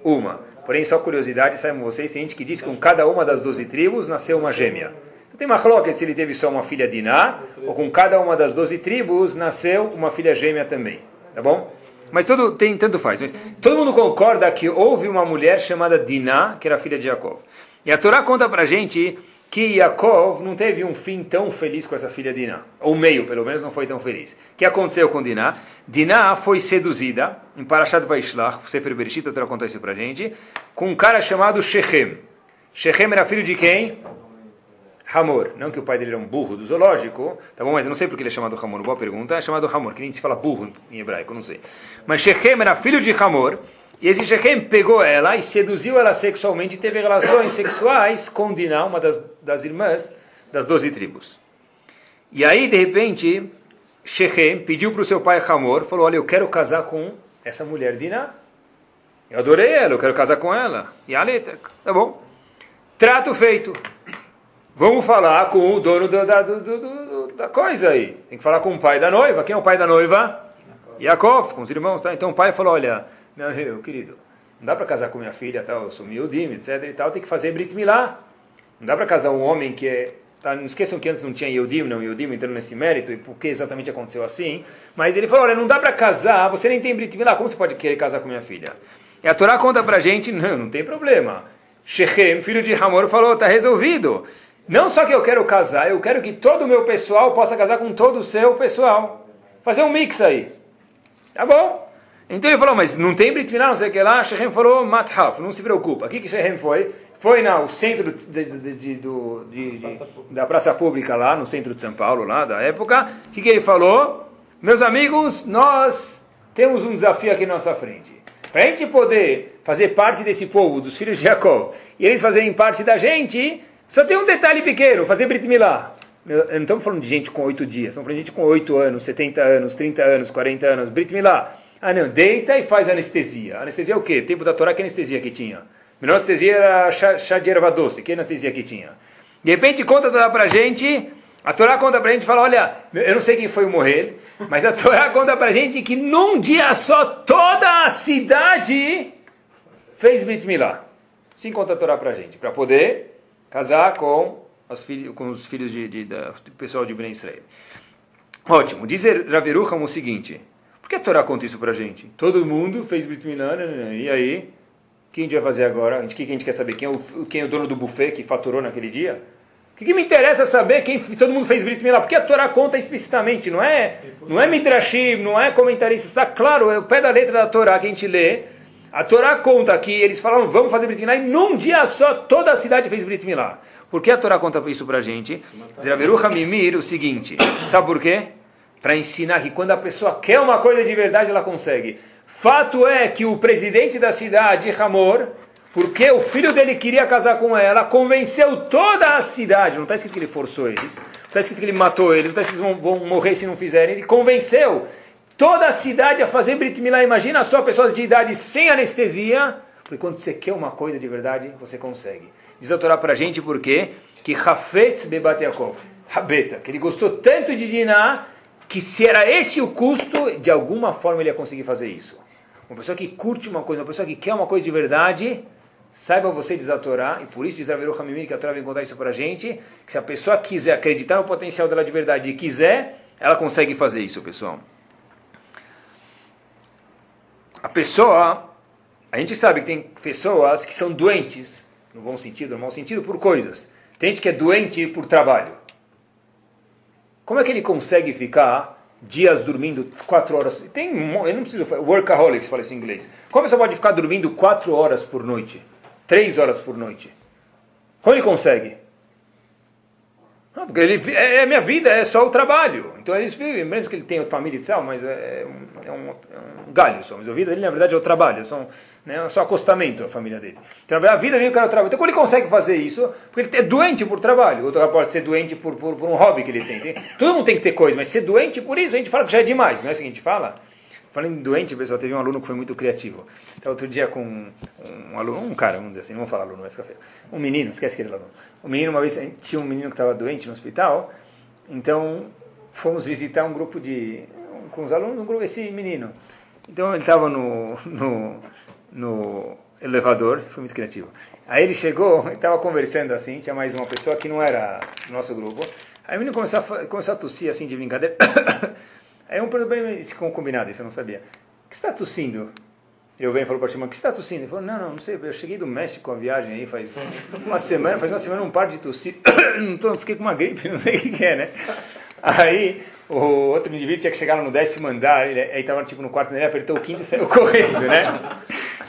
[SPEAKER 1] Uma. Porém, só curiosidade, sabem vocês, tem gente que diz que com cada uma das doze tribos nasceu uma gêmea. Tem uma cloca se ele teve só uma filha Diná, ou com cada uma das doze tribos nasceu uma filha gêmea também. Tá bom? Mas todo, tem, tanto faz. Mas todo mundo concorda que houve uma mulher chamada Diná, que era filha de Jacob. E a Torá conta pra gente que Yaakov não teve um fim tão feliz com essa filha Diná. Ou meio, pelo menos, não foi tão feliz. O que aconteceu com Diná? Diná foi seduzida, em Parashat Vaishlach, Sefer Bereshit, eu contar isso pra gente, com um cara chamado Shechem. Shechem era filho de quem? Hamor. Não que o pai dele era um burro do zoológico, tá bom? Mas eu não sei porque ele é chamado Hamor. Boa pergunta. É chamado Hamor, que nem se fala burro em hebraico, não sei. Mas Shechem era filho de Hamor, e esse Shechem pegou ela e seduziu ela sexualmente e teve relações sexuais com Diná, uma das, das irmãs das doze tribos. E aí, de repente, Shechem pediu para o seu pai Hamor, falou, olha, eu quero casar com essa mulher Diná. Eu adorei ela, eu quero casar com ela. E a letra, tá bom. Trato feito. Vamos falar com o dono da, da, do, do, da coisa aí. Tem que falar com o pai da noiva. Quem é o pai da noiva? Yaakov, com os irmãos. Tá? Então o pai falou, olha, meu querido, não dá para casar com minha filha, tal, eu sou miudim, etc e tal, tem que fazer Brit Milá. Não dá para casar um homem que é... Tá, não esqueçam que antes não tinha Yehudim, não Yehudim entrando nesse mérito, e por que exatamente aconteceu assim. Mas ele falou, olha, não dá para casar, você nem tem Brit Milá, como você pode querer casar com minha filha? E a Torá conta para gente, não, não tem problema. Shechem, filho de Hamor, falou, está resolvido. Não só que eu quero casar, eu quero que todo o meu pessoal possa casar com todo o seu pessoal. Fazer um mix aí. Tá bom? Então ele falou, mas não tem Brit Milá, não sei o que lá. Shechem falou, Mathaf, não se preocupa. O que que Shechem foi? Foi no centro de, de, de, do, da praça pública lá, no centro de São Paulo, lá da época. O que, que ele falou? Meus amigos, nós temos um desafio aqui na nossa frente. Para a gente poder fazer parte desse povo, dos filhos de Jacó, e eles fazerem parte da gente, só tem um detalhe pequeno, fazer Brit Milá. Não estamos falando de gente com oito dias, estamos falando de gente com oito anos, 70 anos, 30 anos, 40 anos, Brit Milá. Ah, não, deita e faz anestesia. Anestesia é o quê? Tempo da Torá, que anestesia que tinha? Melhor anestesia era chá, chá de erva doce. Que anestesia que tinha? De repente conta a Torá pra gente, a Torá conta pra gente e fala, olha, eu não sei quem foi morrer, mas a Torá conta pra gente que num dia só toda a cidade fez Brit Milá. Sim conta a Torá pra gente, para poder casar com, os filhos, com os filhos de, de, do pessoal de Ben Israel. Ótimo. Diz Raverucham o seguinte, que a Torá conta isso pra gente? Todo mundo fez Brit Milá, né, né, né. e aí? O que a gente vai fazer agora? O que a gente quer saber? Quem é o, quem é o dono do buffet que faturou naquele dia? O que, que me interessa saber quem todo mundo fez Brit Milá? Porque a Torá conta explicitamente, não é, não é Midrashim, não é comentarista, está claro, é o pé da letra da Torá que a gente lê. A Torá conta que eles falaram, vamos fazer Brit Milá, e num dia só toda a cidade fez Brit Milá. Por que a Torá conta isso pra gente? Zeraveruha Mimir, o seguinte, sabe por quê? para ensinar que quando a pessoa quer uma coisa de verdade, ela consegue. Fato é que o presidente da cidade, Ramor, porque o filho dele queria casar com ela, convenceu toda a cidade, não está escrito que ele forçou eles, não está escrito que ele matou eles, não está escrito que eles vão, vão, morrer se não fizerem, ele convenceu toda a cidade a fazer Brit Milá. Imagina só pessoas de idade sem anestesia, porque quando você quer uma coisa de verdade, você consegue. Diz a Torá para a gente por quê? Que Hafetz Bebat Yaakov, Rabeta, que ele gostou tanto de Diná, que se era esse o custo, de alguma forma ele ia conseguir fazer isso. Uma pessoa que curte uma coisa, uma pessoa que quer uma coisa de verdade, saiba você desatorar, e por isso diz Averou Hamimir, que a Torá vem contar isso para a gente, que se a pessoa quiser acreditar no potencial dela de verdade e quiser, ela consegue fazer isso, pessoal. A pessoa, a gente sabe que tem pessoas que são doentes, no bom sentido, no mau sentido, por coisas. Tem gente que é doente por trabalho. Como é que ele consegue ficar dias dormindo quatro horas? Tem, eu não preciso workaholics, fala isso em inglês. Como você pode ficar dormindo quatro horas por noite? Três horas por noite? Como ele consegue? Não, porque ele, é, é minha vida, é só o trabalho. Então eles vivem, mesmo que ele tenha família e tal, mas é, é, um, é um, galho só. Mas a vida dele, na verdade, é o trabalho, é só, né, é só acostamento a família dele. Então, a vida dele é o cara trabalho. Então, como ele consegue fazer isso? Porque ele é doente por trabalho. Outro pode ser doente por, por, por um hobby que ele tem. tem. Todo mundo tem que ter coisa, mas ser doente por isso, a gente fala que já é demais, não é assim que a gente fala? Falando em doente, pessoal, teve um aluno que foi muito criativo. Então, outro dia com um, um aluno, um cara, vamos dizer assim, não vou falar aluno, vai ficar feio. Um menino, esquece que ele é aluno. Um menino, uma vez, tinha um menino que estava doente no hospital, então fomos visitar um grupo de, com os alunos, um grupo, esse menino. Então ele estava no, no, no elevador, foi muito criativo. Aí ele chegou, estava conversando assim, tinha mais uma pessoa que não era do nosso grupo. Aí o menino começou a, começou a tossir assim de brincadeira. Aí um problema, ficou combinado, isso eu não sabia. O que está tossindo? Eu venho falou para o Shimon, que está tossindo? Ele falou, não, não, não sei, eu cheguei do México com a viagem aí faz uma semana, faz uma semana não paro de tossir, não tô, fiquei com uma gripe, não sei o que é, né? Aí o outro indivíduo tinha que chegar no décimo andar, ele, aí estava tipo no quarto dele, apertou o quinto e saiu correndo, né?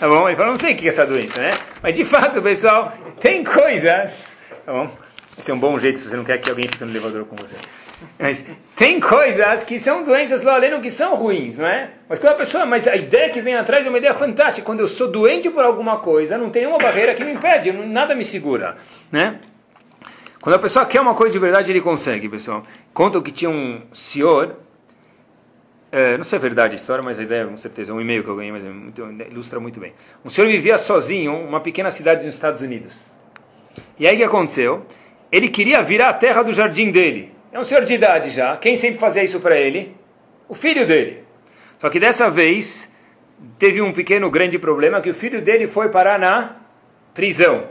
[SPEAKER 1] Tá bom? Ele falou, não sei o que é essa doença, né? Mas de fato, pessoal, tem coisas, tá bom? Esse é um bom jeito se você não quer que alguém fique no elevador com você. Mas tem coisas que são doenças lá além que são ruins, não é? Mas quando a pessoa, mas a ideia que vem atrás é uma ideia fantástica. Quando eu sou doente por alguma coisa, não tem nenhuma barreira que me impede, nada me segura, né? Quando a pessoa quer uma coisa de verdade, ele consegue, pessoal. Contam que tinha um senhor, é, não sei se é verdade a história, mas a ideia, com certeza, é um e-mail que eu ganhei, mas é muito, ilustra muito bem. Um senhor vivia sozinho, uma pequena cidade nos Estados Unidos. E aí o que aconteceu? Ele queria virar a terra do jardim dele. É um senhor de idade já. Quem sempre fazia isso para ele? O filho dele. Só que dessa vez teve um pequeno grande problema que o filho dele foi parar na prisão.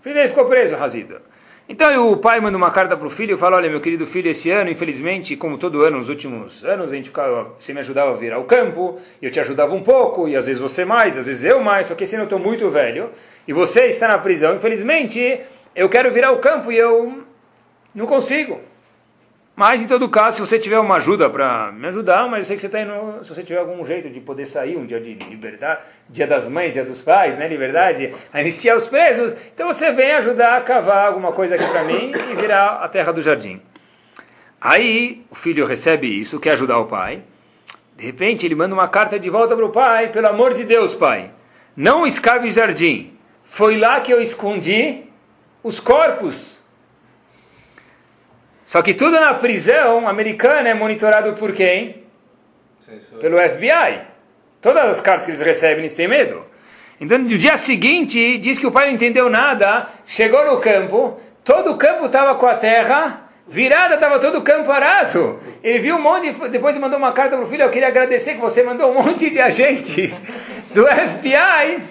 [SPEAKER 1] O filho dele ficou preso, Razida. Então o pai manda uma carta para o filho e fala: Olha, meu querido filho, esse ano, infelizmente, como todo ano, nos últimos anos, a gente ficava, você me ajudava a vir ao campo, eu te ajudava um pouco, e às vezes você mais, às vezes eu mais, só que esse ano eu estou muito velho, e você está na prisão, infelizmente, eu quero vir ao campo e eu não consigo. Mas, em todo caso, se você tiver uma ajuda para me ajudar, mas eu sei que você está indo, se você tiver algum jeito de poder sair um dia de liberdade, dia das mães, dia dos pais, né, liberdade, anistia os presos, então você vem ajudar a cavar alguma coisa aqui para mim e virar a terra do jardim. Aí, o filho recebe isso, quer ajudar o pai, de repente ele manda uma carta de volta para o pai, pelo amor de Deus, pai, não escave jardim, foi lá que eu escondi os corpos só que tudo na prisão americana é monitorado por quem? Pelo FBI. Todas as cartas que eles recebem, eles têm medo. Então, no dia seguinte, diz que o pai não entendeu nada, chegou no campo, todo o campo estava com a terra, virada, estava todo o campo arado. Ele viu um monte, de, depois mandou uma carta para o filho, eu queria agradecer que você mandou um monte de agentes do FBI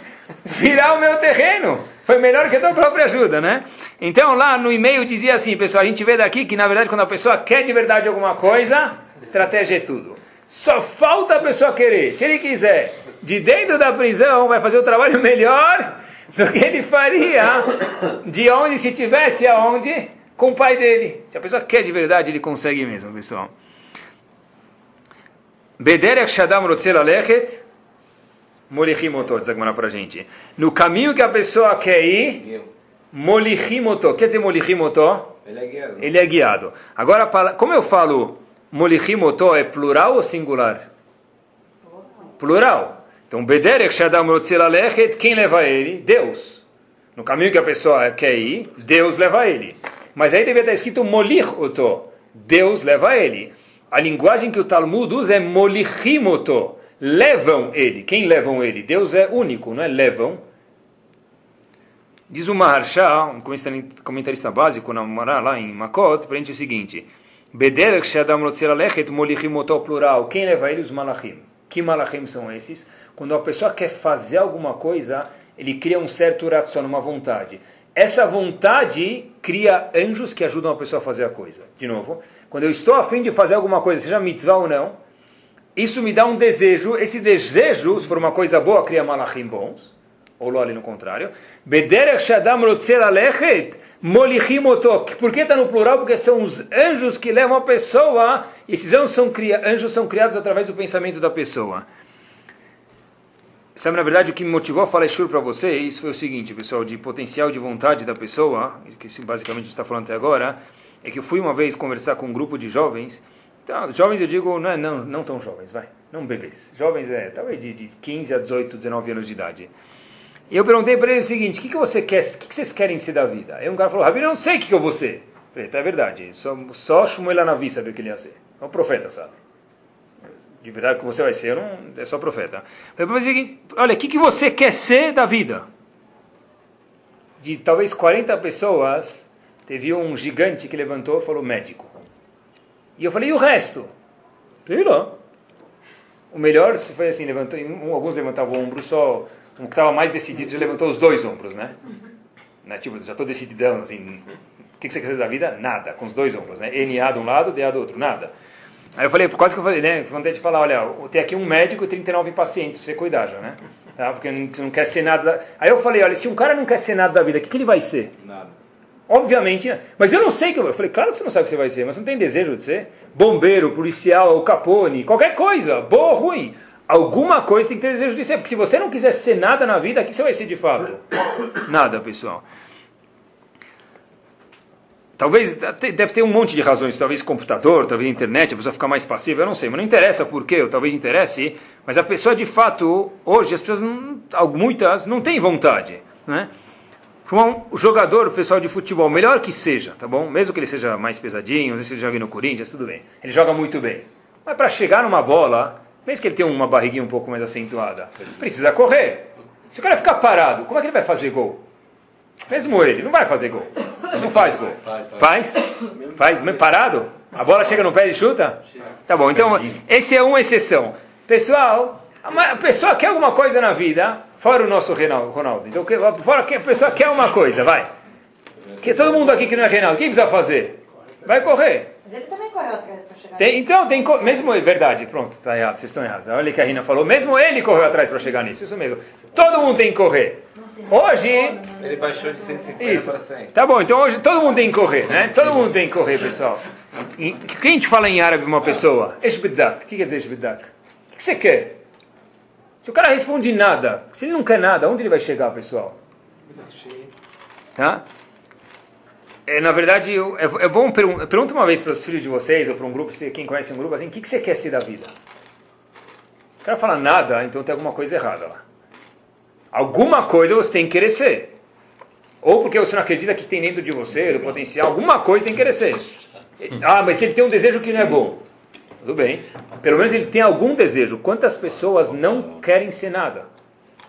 [SPEAKER 1] virar o meu terreno. Foi melhor que a tua própria ajuda, né? Então lá no e-mail dizia assim, pessoal, a gente vê daqui que na verdade quando a pessoa quer de verdade alguma coisa, estratégia é tudo. Só falta a pessoa querer. Se ele quiser, de dentro da prisão, vai fazer o trabalho melhor do que ele faria de onde se tivesse aonde com o pai dele. Se a pessoa quer de verdade, ele consegue mesmo, pessoal. Bederech Shadam Rotzel Alechet Molichimoto, diz a para a gente. No caminho que a pessoa quer ir, Molichimoto. Quer dizer Molichimoto?
[SPEAKER 2] Ele é guiado.
[SPEAKER 1] Ele é guiado. Agora, como eu falo Molichimoto, é plural ou singular? Plural. Então, Bederech Shadam Lechet, quem leva ele? Deus. No caminho que a pessoa quer ir, Deus leva ele. Mas aí deve estar escrito Molichoto. Deus leva ele. A linguagem que o Talmud usa é Molichimoto levam ele. Quem levam ele? Deus é único, não é? Levam. Diz o Maharsha, um comentarista básico na Mará, lá em Makot, gente o seguinte: Shadam Molichimoto plural. Quem leva ele? Os Malachim. Que Malachim são esses? Quando a pessoa quer fazer alguma coisa, ele cria um certo raciocínio, uma vontade. Essa vontade cria anjos que ajudam a pessoa a fazer a coisa. De novo, quando eu estou a fim de fazer alguma coisa, seja mitzvah ou não, isso me dá um desejo, esse desejo, se for uma coisa boa, cria malachim bons, ou lo ali no contrário. Por que está no plural? Porque são os anjos que levam a pessoa, esses anjos são, anjos são criados através do pensamento da pessoa. Sabe, na verdade, o que me motivou a falar shur para vocês foi o seguinte, pessoal, de potencial de vontade da pessoa, que basicamente está falando até agora, é que eu fui uma vez conversar com um grupo de jovens, então, jovens eu digo, não, é, não, não tão jovens, vai, não bebês. Jovens é talvez de, de 15 a 18, 19 anos de idade. E eu perguntei para eles o seguinte: o que, que você quer, o que, que vocês querem ser da vida? Aí um cara falou, Rabi, não sei o que, que eu vou ser. Eu falei, tá, é verdade, só, só Shmuel Anavi sabia o que ele ia ser. É um profeta, sabe? De verdade, o que você vai ser, não, é só profeta. Eu falei, seguinte, olha, o que, que você quer ser da vida? De talvez 40 pessoas, teve um gigante que levantou e falou médico. E eu falei, e o resto? Sei lá. O melhor foi assim, levantou, um, alguns levantavam o ombro só, um que estava mais decidido já levantou os dois ombros, né? né? Tipo, já estou decididão, assim, o que, que você quer dizer da vida? Nada, com os dois ombros, né? NA de um lado, DA do outro, nada. Aí eu falei, quase que eu falei, né? Vontade de falar, olha, tem aqui um médico e 39 pacientes para você cuidar já, né? Tá? Porque não, não quer ser nada. Da... Aí eu falei, olha, se um cara não quer ser nada da vida, o que, que ele vai ser?
[SPEAKER 2] Nada.
[SPEAKER 1] Obviamente, mas eu não sei que eu. Eu falei, claro que você não sabe o que você vai ser, mas não tem desejo de ser bombeiro, policial, o capone, qualquer coisa, boa ou ruim. Alguma coisa tem que ter desejo de ser, porque se você não quiser ser nada na vida, o que você vai ser de fato? Nada, pessoal. Talvez, deve ter um monte de razões, talvez computador, talvez internet, a pessoa ficar mais passiva, eu não sei, mas não interessa por quê, ou talvez interesse, mas a pessoa de fato, hoje as pessoas, muitas, não têm vontade, né? Um jogador, o pessoal de futebol, melhor que seja, tá bom? Mesmo que ele seja mais pesadinho, se ele jogue no Corinthians, tudo bem. Ele joga muito bem. Mas para chegar numa bola, mesmo que ele tenha uma barriguinha um pouco mais acentuada, precisa correr. Se o cara ficar parado, como é que ele vai fazer gol? Mesmo ele, não vai fazer gol. Não faz gol. Faz? Faz? Parado? A bola chega no pé e chuta? Tá bom, então, esse é uma exceção. Pessoal, a pessoa quer alguma coisa na vida, Fora o nosso Ronaldo. Então, fora que a pessoa quer uma coisa, vai. Que todo mundo aqui que não é Reinaldo, o que precisa fazer? Vai correr.
[SPEAKER 3] Mas ele também correu atrás para chegar
[SPEAKER 1] tem, Então, tem, mesmo verdade, pronto, está errado, vocês estão errados. Olha o que a Rina falou, mesmo ele correu atrás para chegar nisso, isso mesmo. Todo mundo tem que correr. Hoje.
[SPEAKER 2] Ele baixou de 150 isso. para 100.
[SPEAKER 1] Tá bom, então hoje todo mundo tem que correr, né? Todo mundo tem que correr, pessoal. Quem a gente fala em árabe uma pessoa? Eshbidak. O que quer dizer Eshbidak? O que você quer? Se o cara responde nada, se ele não quer nada, onde ele vai chegar, pessoal? Tá? É, na verdade, é, é bom perguntar pergunta uma vez para os filhos de vocês, ou para um grupo, quem conhece um grupo, assim, o que, que você quer ser da vida? O cara fala nada, então tem alguma coisa errada lá. Alguma coisa você tem que querer ser. Ou porque você não acredita que tem dentro de você, do potencial, alguma coisa tem que querer ser. Ah, mas se ele tem um desejo que não é bom. Tudo bem. Pelo menos ele tem algum desejo. Quantas pessoas não querem ser nada?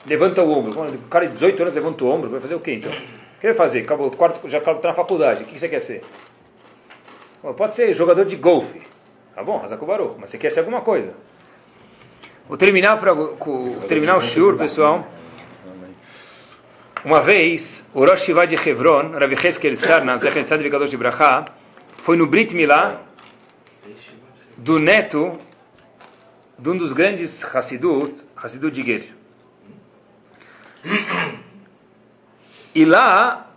[SPEAKER 1] Levanta o ombro. O cara de 18 anos levanta o ombro. Vai fazer o quê então? O que vai fazer? Acabou, quarto, já está na faculdade. O que você quer ser? Pode ser jogador de golfe. Tá bom, Hazakubaru. Mas você quer ser alguma coisa. Vou terminar, pra, vou terminar o shur, pessoal. Uma vez, o Rosh Shiva de Hebron, Rav Heskel Sarna, Zechem Tzad de Bracha, foi no Brit Milá do neto de um dos grandes Hassidut, Hassidut de Ger. E lá,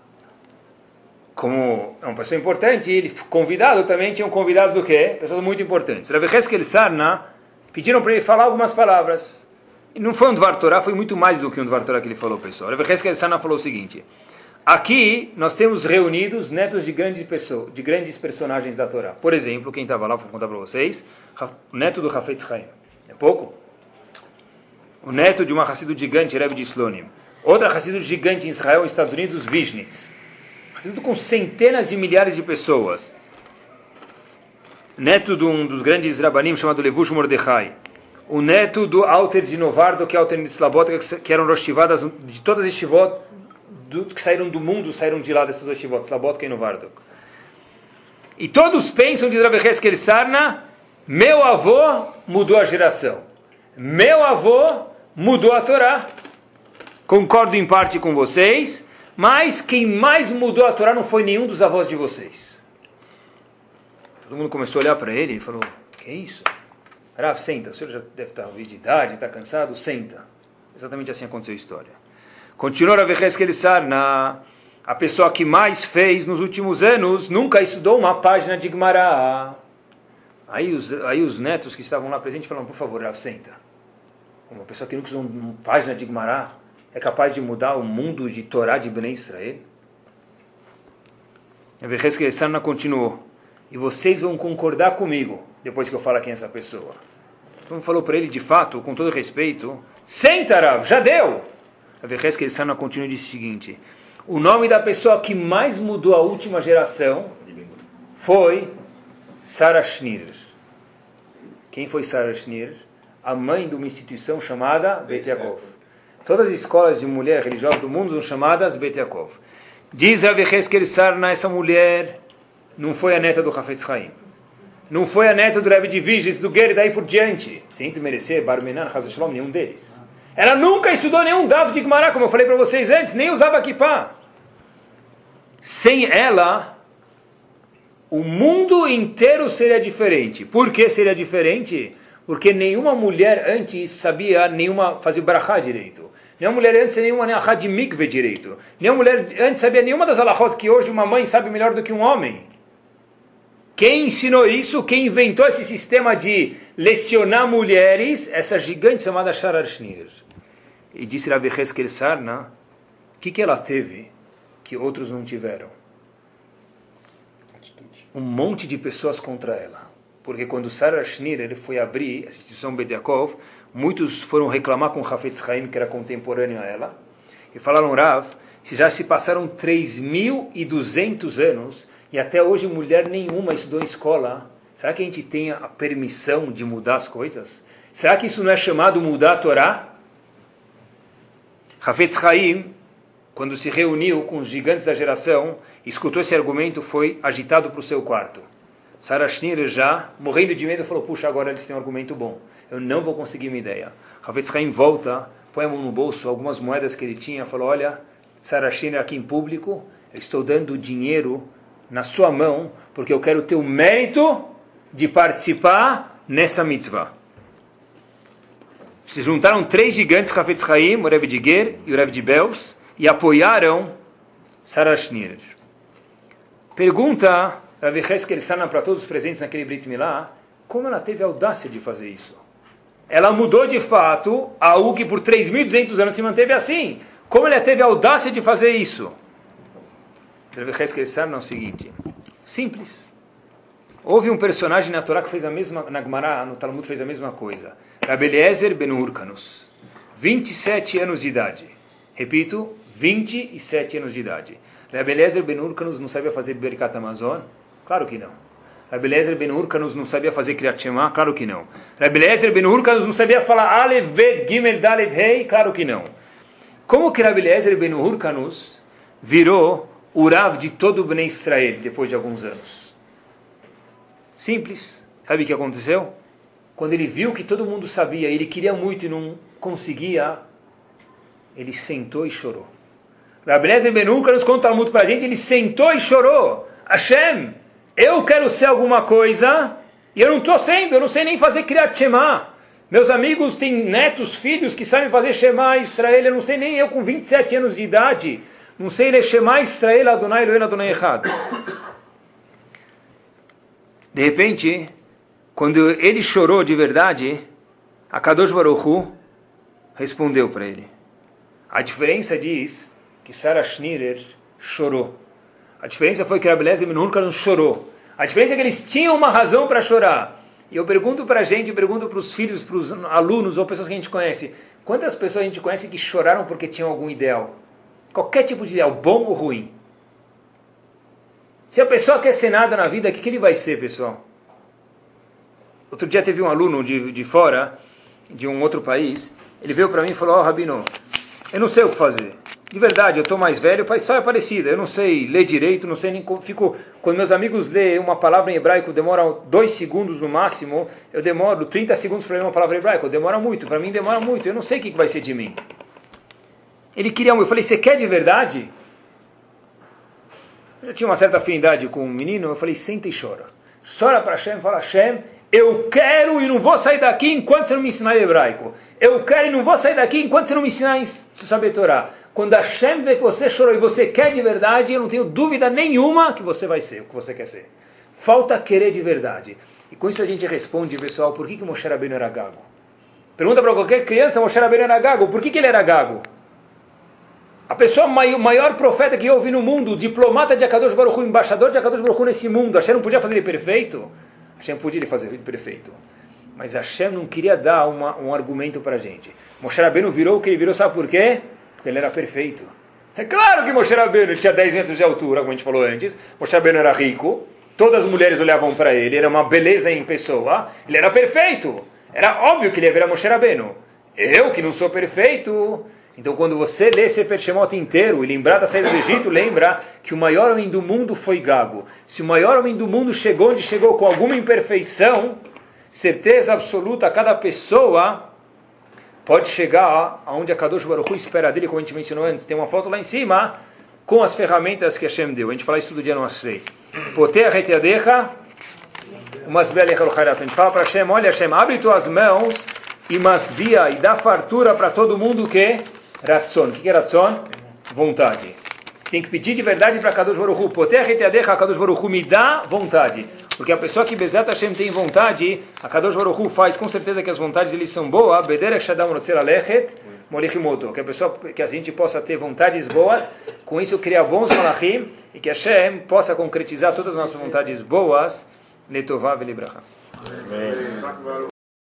[SPEAKER 1] como é uma pessoa importante, ele convidado também, tinham convidados o quê? Pessoas muito importantes. Rav Heskel Sarna pediram para ele falar algumas palavras. E não foi um Dvar Torah, foi muito mais do que um Dvar Torah que ele falou, pessoal. Rav Heskel Sarna falou o seguinte... Aqui nós temos reunidos netos de grandes pessoas, de grandes personagens da Torá. Por exemplo, quem estava lá, vou contar para vocês, o neto do Hafetz Chaim. É pouco? O neto de uma Hassidu gigante, Rebbe de Slonim. Outra Hassidu gigante em Israel, Estados Unidos, Vishnitz. Hassidu com centenas de milhares de pessoas. Neto de um dos grandes rabanim chamado Levush Mordechai. O neto do Alter de Novardo, que é Alter de Slabotka, que eram rostivadas de todas as shivot do, que saíram do mundo, saíram de lá desses dois shivot, Slabotka e Novardok. E todos pensam, diz Rav Heskel Sarna, meu avô mudou a geração. Meu avô mudou a Torá. Concordo em parte com vocês, mas quem mais mudou a Torá não foi nenhum dos avós de vocês. Todo mundo começou a olhar para ele e falou: Que isso? Rav, senta. O senhor já deve estar de idade, está cansado? Senta. Exatamente assim aconteceu a história. Continua a Vecheskel Sarna. A pessoa que mais fez nos últimos anos nunca estudou uma página de Gemara. Aí os, aí os netos que estavam lá presentes falaram, por favor, Rav, senta. Uma pessoa que nunca estudou uma página de Gemara é capaz de mudar o mundo de Torá de Bnei Israel? Vecheskel Sarna continuou. E vocês vão concordar comigo depois que eu falar quem é essa pessoa. Então falou para ele, de fato, com todo respeito, senta, Rav, já deu. A Vecheskel Sana continua e diz o seguinte: o nome da pessoa que mais mudou a última geração foi Sarah Schnir. Quem foi Sarah Schnir? A mãe de uma instituição chamada Bet Yaakov. Todas as escolas de mulher religiosas do mundo são chamadas Bet Yaakov. Diz a Vecheskel Sarna, essa mulher não foi a neta do Hafetz Haim. Não foi a neta do Rebbe de Vigis, do e daí por diante. Sem desmerecer Barmenan, Hazoshalom, nenhum deles. Ela nunca estudou nenhum Dav de Gemara, como eu falei para vocês antes, nem usava kippah. Sem ela, o mundo inteiro seria diferente. Por que seria diferente? Porque nenhuma mulher antes sabia nenhuma fazer o brachá direito. Nenhuma mulher antes sabia nenhuma alahá de mikve direito. Nenhuma mulher antes sabia nenhuma das alahot que hoje uma mãe sabe melhor do que um homem. Quem ensinou isso? Quem inventou esse sistema de lecionar mulheres? Essa gigante chamada Sharar Schneider. E disse Rav Heskel Sarna, o que, que ela teve que outros não tiveram? Um monte de pessoas contra ela. Porque quando Sarah Schneider foi abrir a instituição Bediakov, muitos foram reclamar com Hafetz Haim, que era contemporâneo a ela, e falaram, Rav, se já se passaram 3.200 anos e até hoje mulher nenhuma estudou em escola, será que a gente tem a permissão de mudar as coisas? Será que isso não é chamado mudar a Torá? Hafetz Haim, quando se reuniu com os gigantes da geração, escutou esse argumento, foi agitado para o seu quarto. Sarah Schneider já, morrendo de medo, falou, puxa, agora eles têm um argumento bom. Eu não vou conseguir uma ideia. Hafetz Haim volta, põe a mão no bolso, algumas moedas que ele tinha, falou, olha, Sarah Schneider aqui em público, eu estou dando dinheiro na sua mão, porque eu quero ter o mérito de participar nessa mitzvah. Se juntaram três gigantes, Hafetz Haim, o Rev de Ger e o Rev de Beus, e apoiaram Sarah Schneider. Pergunta Rav Heskel Sana para todos os presentes naquele Brit Milá, como ela teve a audácia de fazer isso? Ela mudou de fato algo que por 3.200 anos se manteve assim. Como ela teve a audácia de fazer isso? Rav Heskel Sana é o seguinte, simples. Houve um personagem na Torá que fez a mesma, na Gemara, no Talmud fez a mesma coisa. Rabeliezer ben Urcanus, 27 anos de idade. Repito, 27 anos de idade. Rabeliezer ben Urcanus não sabia fazer Berkat Amazon? Claro que não. Rabeliezer ben Urcanus não sabia fazer Kriyat Shema? Claro que não. Rabeliezer ben Urcanus não sabia falar Aleph, Bet, Gimel, Dalet, Rei? Claro que não. Como que Rabeliezer ben Urcanus virou o Rav de todo o Bnei Israel depois de alguns anos? Simples. Sabe o que aconteceu? Quando ele viu que todo mundo sabia, ele queria muito e não conseguia, ele sentou e chorou. Rabelezer Benuca nos conta muito para a gente, ele sentou e chorou. Hashem, eu quero ser alguma coisa e eu não estou sendo, eu não sei nem fazer Kriyat Shema. Meus amigos têm netos, filhos que sabem fazer Shema Israel, eu não sei nem eu com 27 anos de idade, não sei ler Shema Israel Adonai Elohim Adonai Echad. De repente, quando ele chorou de verdade, a Kadosh Baruch Hu respondeu para ele. A diferença diz que Sarah Schneeder chorou. A diferença foi que Rabeleza Menurka não chorou. A diferença é que eles tinham uma razão para chorar. E eu pergunto para a gente, eu pergunto para os filhos, para os alunos ou pessoas que a gente conhece, quantas pessoas a gente conhece que choraram porque tinham algum ideal? Qualquer tipo de ideal, bom ou ruim. Se a pessoa quer ser nada na vida, o que, que ele vai ser, pessoal? Outro dia teve um aluno de, de fora, de um outro país, ele veio para mim e falou, ó oh, Rabino, eu não sei o que fazer. De verdade, eu estou mais velho, a história é parecida. Eu não sei ler direito, não sei nem como. Fico, quando meus amigos lêem uma palavra em hebraico, demora dois segundos no máximo. Eu demoro 30 segundos para ler uma palavra em hebraico. Demora muito, para mim demora muito. Eu não sei o que vai ser de mim. Ele queria um. Eu falei, você quer de verdade? Eu tinha uma certa afinidade com um menino. Eu falei, senta e chora. Chora para Hashem, fala, Hashem, eu quero e não vou sair daqui enquanto você não me ensinar hebraico. Eu quero e não vou sair daqui enquanto você não me ensinar a saber Torá. Quando Hashem vê que você chorou e você quer de verdade, eu não tenho dúvida nenhuma que você vai ser o que você quer ser. Falta querer de verdade. E com isso a gente responde, pessoal, por que, que Moshe Rabbeinu era gago? Pergunta para qualquer criança, Moshe Rabbeinu era gago. Por que, que ele era gago? A pessoa maior, maior profeta que eu ouvi no mundo, diplomata de Akadosh Baruch Hu, embaixador de Akadosh Baruch Hu nesse mundo, Hashem não podia fazer ele perfeito? Hashem podia ele fazer ele perfeito. Mas Hashem não queria dar uma, um argumento para a gente. Moshe Rabbeinu virou o que ele virou, sabe por quê? Porque ele era perfeito. É claro que Moshe Rabbeinu ele tinha 10 metros de altura, como a gente falou antes. Moshe Rabbeinu era rico. Todas as mulheres olhavam para ele. Era uma beleza em pessoa. Ele era perfeito. Era óbvio que ele ia virar Moshe Rabbeinu. Eu, que não sou perfeito... Então, quando você lê Sefer Shemot inteiro e lembrar da saída do Egito, lembra que o maior homem do mundo foi Gago. Se o maior homem do mundo chegou onde chegou com alguma imperfeição, certeza absoluta, cada pessoa pode chegar aonde a Kadosh Baruch Hu espera dele, como a gente mencionou antes. Tem uma foto lá em cima com as ferramentas que Hashem deu. A gente fala isso todo dia no Asrei. Umasbelecha lochairat. A gente fala para Hashem, olha Hashem, abre tuas mãos e masvia, e dá fartura para todo mundo que Ratzon. O que é Ratzon? Vontade. Tem que pedir de verdade para Kadosh Baruch Hu. Potea retiadecha, Kadosh Baruch Hu, me dá vontade. Porque a pessoa que Bezat Hashem tem vontade, a Kadosh Baruch Hu faz com certeza que as vontades eles são boas. Bederech Shadam Rotzer Alechet, Molichimoto. Que a pessoa, que a gente possa ter vontades boas, com isso criar bons malachim, e que Hashem possa concretizar todas as nossas vontades boas. Letová Velibracha.